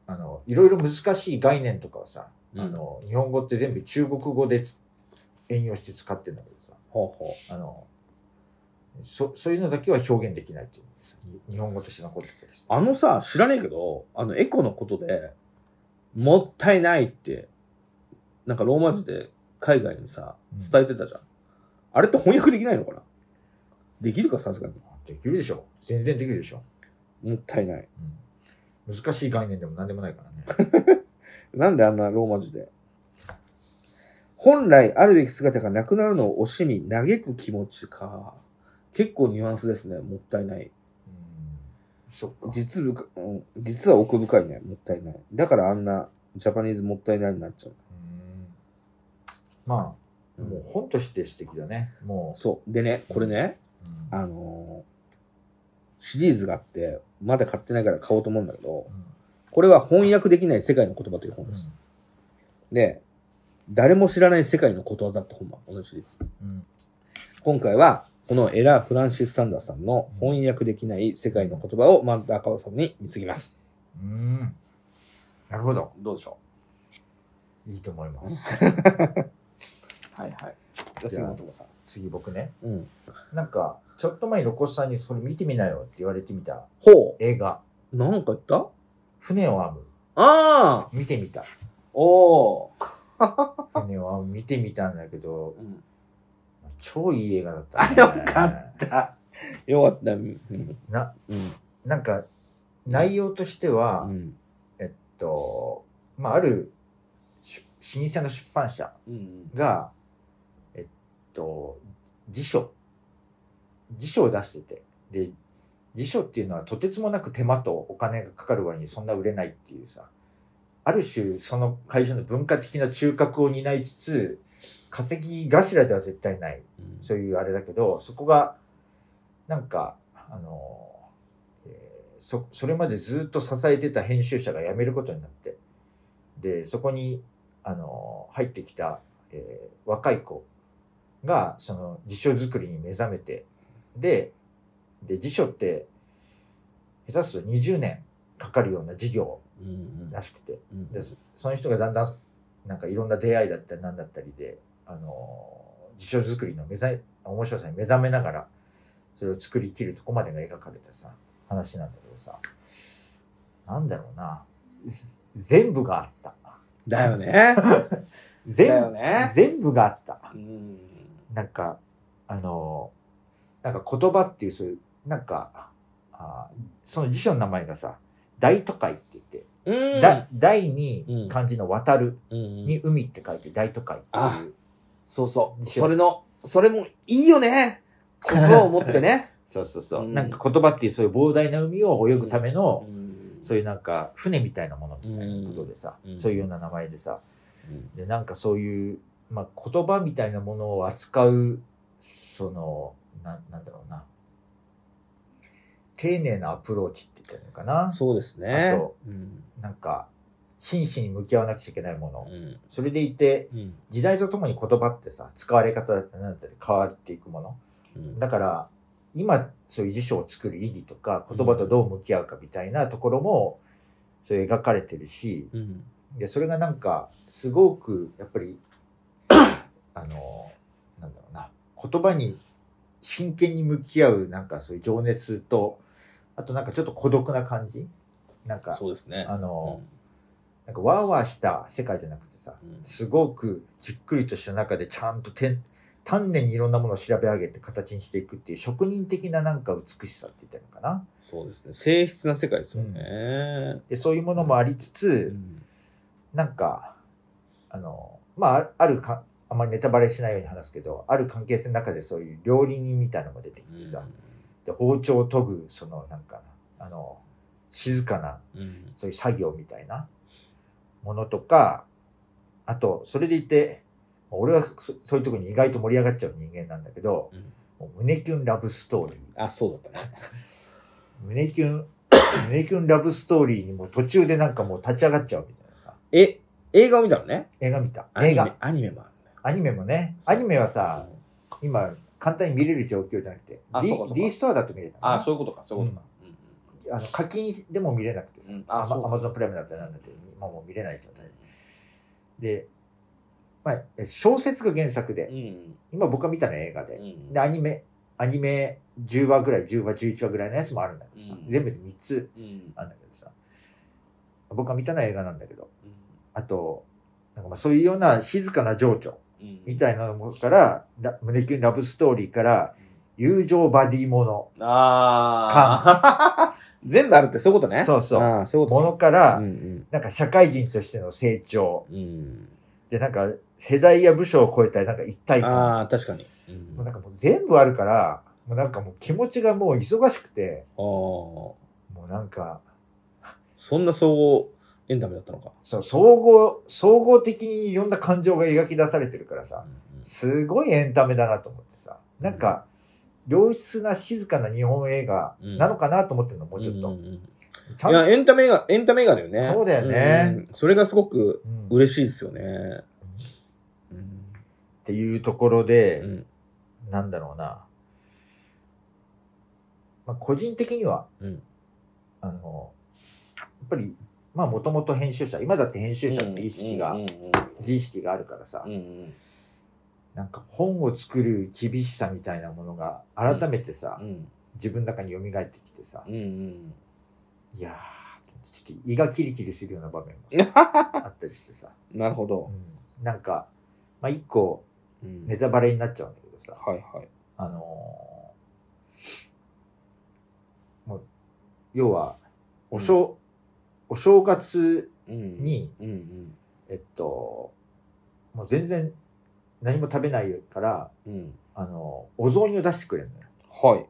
あの、いろいろ難しい概念とかはさ、うん。あの、日本語って全部中国語でつ援用して使ってんだけどさ、ほうほあの、そそういうのだけは表現できないっていう日本語として残ってたりして。あのさ、知らねえけど、あの、エコのことで、もったいないってなんかローマ字で海外にさ、うん伝えてたじゃん。あれって翻訳できないのかな？できるか、さすがに。できるでしょ。全然できるでしょ。もったいない。うん、難しい概念でも何でもないからね。なんであんなローマ字で？本来あるべき姿がなくなるのを惜しみ、嘆く気持ちか。結構ニュアンスですね。もったいない。うん、そっか。実深、うん、実は奥深いね。もったいない。だからあんなジャパニーズもったいないになっちゃう。うんまあ、もう本として素敵だね。もそう。でね、これね、う。うんあのーシリーズがあって、まだ買ってないから買おうと思うんだけど、これは翻訳できない世界の言葉という本です。で、誰も知らない世界のことわざって本も同じシリーズ。うん今回は、このエラ・フランシス・サンダーさんの翻訳できない世界の言葉をマンダーカワさんに見継ぎます。うん。なるほど。どうでしょいいと思います。う はいはい。じゃあ次本さん。次僕ね。うん。なんか、ちょっと前にロコスさんにそれ見てみなよって言われてみたほ映画、う。なんか言った？船を編む。ああ見てみた。おー。船を編む見てみたんだけど、うん超いい映画だった、あ、よかった。よかった。うん。な、うん。なんか、内容としては、うん。えっと、まあ、あるし老舗の出版社うん。が、えっと、辞書、辞書を出してて、で、辞書っていうのはとてつもなく手間とお金がかかる割にそんな売れないっていうさ、ある種その会社の文化的な中核を担いつつ、稼ぎ頭では絶対ない。そういうあれだけど、そこが、なんか、あの、えーそ、それまでずっと支えてた編集者が辞めることになって、で、そこに、あの、入ってきた、えー若い子が、その辞書作りに目覚めて、で、で、辞書って、下手すると20年かかるような事業うん。らしくて、うん。でその人がだんだんなんかいろんな出会いだったりなんだったりであの辞書作りの目覚め面白さに目覚めながらそれを作りきるとこまでが描かれたさ話なんだけどさなんだろうな全部があっただよね。全だよね全部があったうん。なんかあのなんか言葉っていうそういうなんかあその辞書の名前がさ大都会って言ってうん。だ大に漢字の渡るうんに海って書いて大都会ってあいう。そうそう。それの、それもいいよね。言葉を持ってね。そうそうそう。うんなんか言葉っていうそういう膨大な海を泳ぐための、んそういうなんか船みたいなものみたいなことでさ、うんそういうような名前でさ、うんで、なんかそういう、まあ言葉みたいなものを扱う、その、ななんだろうな。丁寧なアプローチって言ったらいいのかな。そうですね。あとうん。なんか、真摯に向き合わなくちゃいけないもの。うん。それでいて、うん。時代とともに言葉ってさ、使われ方だったり変わっていくもの。うんだから、今、そういう辞書を作る意義とか、言葉とどう向き合うかみたいなところも、そういう描かれてるし、うん。で、それがなんか、すごく、やっぱり、あの、なんだろうな、言葉に真剣に向き合う、なんかそういう情熱と、あとなんかちょっと孤独な感じなんか、そうですね。あの、なんかワーワーした世界じゃなくてさ、うんすごくじっくりとした中でちゃんとてん丹念にいろんなものを調べ上げて形にしていくっていう職人的ななんか美しさって言ったのかな。そうですね。静筆な世界ですよね。で、そういうものもありつうつ、んなんか、あの、まあ、ああるか、あまりネタバレしないように話すけど、ある関係性の中でそういう料理人みたいなのも出てきてさ、で包丁を研ぐ、そのなんか、あの、静かなうん。そういう作業みたいなものとか、あと、それでいて、俺はそそういうところに意外と盛り上がっちゃう人間なんだけど、うん胸キュンラブストーリー。あ、そうだったね。胸キュン、胸キュンラブストーリーにもう途中でなんかもう立ち上がっちゃうみたいなさ。え、映画を見たのね？映画見た。映画。アニメもあるんだよアニメもね。アニメはさ、今、簡単に見れる状況じゃなくて、あ D, D ストアだと見れたなあ、そういうことか、そういうことか。あの課金でも見れなくてさ、うん。あそう。アマゾンプライムだったらなんだって、今もう見れない状態で。まあ、え小説が原作で、うん。今僕が見たのは映画で、うん。で、アニメ、アニメ10話ぐらい、10話、11話ぐらいのやつもあるんだけどさ、うん。全部で3つうん。あるんだけどさ、僕が見たのは映画なんだけど、あと、なんかまあそういうような静かな情緒うん。みたいなものから、ラ胸キュンラブストーリーから、友情バディもの、ああ。全部あるってそういうことね。そうそうああ、そういうこもとのから、ね。うんなんか社会人としての成長、うん。うん。で、なんか世代や部署を超えたなんか一体感。ああ、確かに。うんもうなんかもう全部あるから、もうなんかもう気持ちがもう忙しくて、ああ。もうなんか、そんな総合エンタメだったのか。そう、総合、総合的にいろんな感情が描き出されてるからさ、うんすごいエンタメだなと思ってさ、なんか、良質な静かな日本映画なのかなと思ってるの、もうちょっと。んんんちゃんいや、エンタメ映画、エンタメ映画だよね。そうだよねうんそれがすごく嬉しいですよね。うん。ていうところで、うん。なんだろうな。まあ、個人的には、うん。あの、やっぱり、まあもともと編集者、今だって編集者って意識が、自意識があるからさ、うんうんなんか本を作る厳しさみたいなものが改めてさ、うん。自分の中に蘇ってきてさ、うんうん。いやー、ちょっと胃がキリキリするような場面もさ あったりしてさ、なるほど。うん、なんか、まあ一個うん。ネタバレになっちゃうんだけどさ、はいはい。あのーもう、要は、お正、お正月うんに、えっと、もう全然何も食べないから、うん。あの、お雑煮を出してくれるのよ。はい。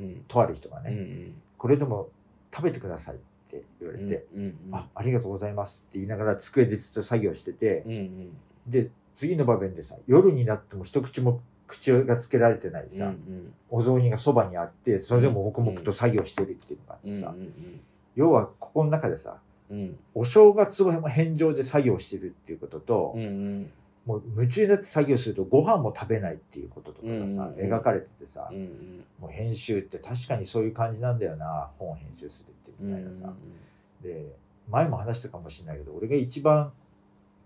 うん。とある人がね、うんこれでも食べてくださいって言われうん。て、うんうんあ、ありがとうございますって言いながら机でずっと作業しててう、んうんで、次の場面でさ、夜になっても一口も口がつけられてないさ、うんお雑煮がそばにあって、それでも黙々と作業してるっていうのがあってさ、うんうん要はここの中でさ、うんお正月を返上で作業してるっていうことと、うんうんもう夢中になって作業するとご飯も食べないっていうこととかがさ、うんうん描かれててさ、うんうん。もう編集って確かにそういう感じなんだよな、本を編集するってうんみたいなさ。で、前も話したかもしれないけど、俺が一番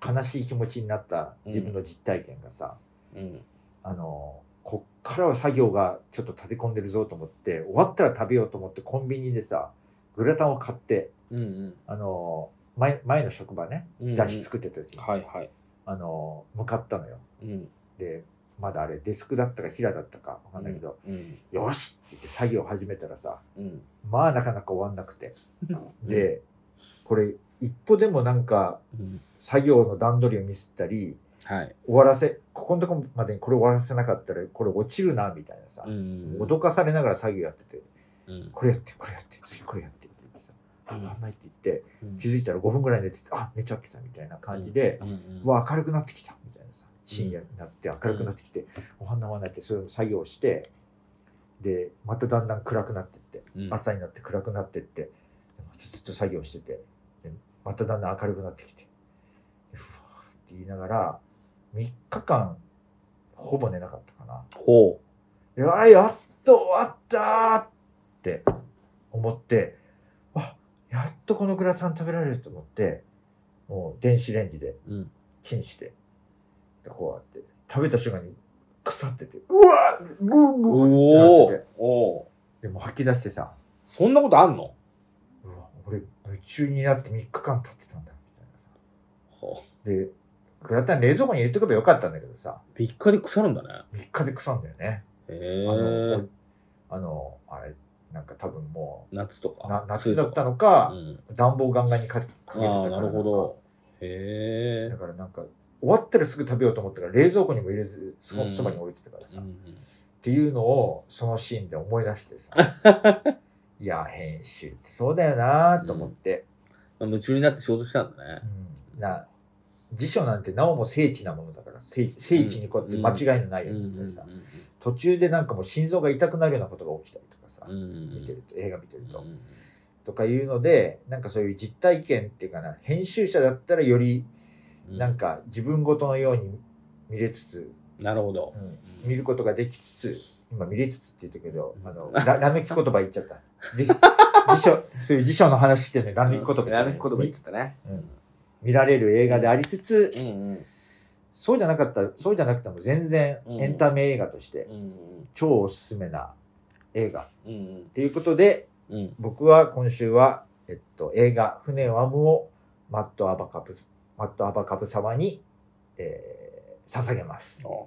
悲しい気持ちになった自分の実体験がさ、うん。あの、こっからは作業がちょっと立て込んでるぞと思って、終わったら食べようと思ってコンビニでさ、グラタンを買って、うんうん。あの、前前の職場ね、うんうん。雑誌作ってた時に、はいはい。あの、向かったのよ。うん。で、まだあれデスクだったか平だったかわかんないけど、うん。よしって言って作業始めたらさ、うん。まあなかなか終わんなくて。で、これ一歩でもなんかうん。作業の段取りをミスったり、はい。終わらせ、ここのとこまでにこれ終わらせなかったらこれ落ちるな、みたいなさ、うん。脅かされながら作業やってて、うん。これやって、これやって、次これやってあ、うんわかんないって言って、うん。気づいたら5分ぐらい寝てて、あ、寝ちゃってたみたいな感じで、うん。うん。うわ、明るくなってきたみたいなさ、深夜になって明るくなってきて、お花はないって、それを作業して、で、まただんだん暗くなってって、うん。朝になって暗くなってって、でまたずっと作業してて、でまただんだん明るくなってきて、でふわーって言いながら、3日間、ほぼ寝なかったかな。ほいや、やっと終わったーって思って、あ、やっとこのグラタン食べられると思って、もう電子レンジでう。うん。チンして、でこうやって、食べた瞬間に腐ってて、うわブーブーってなおってて、おおでも吐き出してさ、そんなことあんの？うわ、俺夢中になって3日間経ってたんだ、みたいなさ。ほで、グラタン冷蔵庫に入れとけばよかったんだけどさ、う3日で腐るんだね。3日で腐んだよね。へあの、あれ、なんか多分もう、夏とか？な夏だったのか、うん。暖房ガンガンにかかけてたからなるほど。へえだ。からなんか、終わったらすぐ食べようと思ったら冷蔵庫にも入れず、そうんそばに置いてたからさ、っうんていうのをそのシーンで思い出してさ、いや、編集ってそうだよなと思って、まあ夢中になって仕事したんだね。うんな、辞書なんてなおも精緻なものだから、精精緻にこうやって間違いのないようにってさ、途中でなんかもう心臓が痛くなるようなことが起きたりとかさ、見てると、映画見てると、とかいうので、なんかそういう実体験っていうかな、編集者だったらよりなんか自分ごとのように見れつつ、なるほど。う。ん。見ることができつつ、今見れつつって言ったけど、あの、らら抜き言葉言っちゃった。じ 辞書、そういう辞書の話してね、ら抜き言葉言っちゃったね。うん見られる映画でありつつ、うんうん。そうじゃなかったら、そうじゃなくても全然うんエンタメ映画としてうん超おすすめな映画。うん。うんということで、うん。僕は今週は、えっと、映画、船を編むをマット・アバカプマットアバカブ様に、えー捧げます。お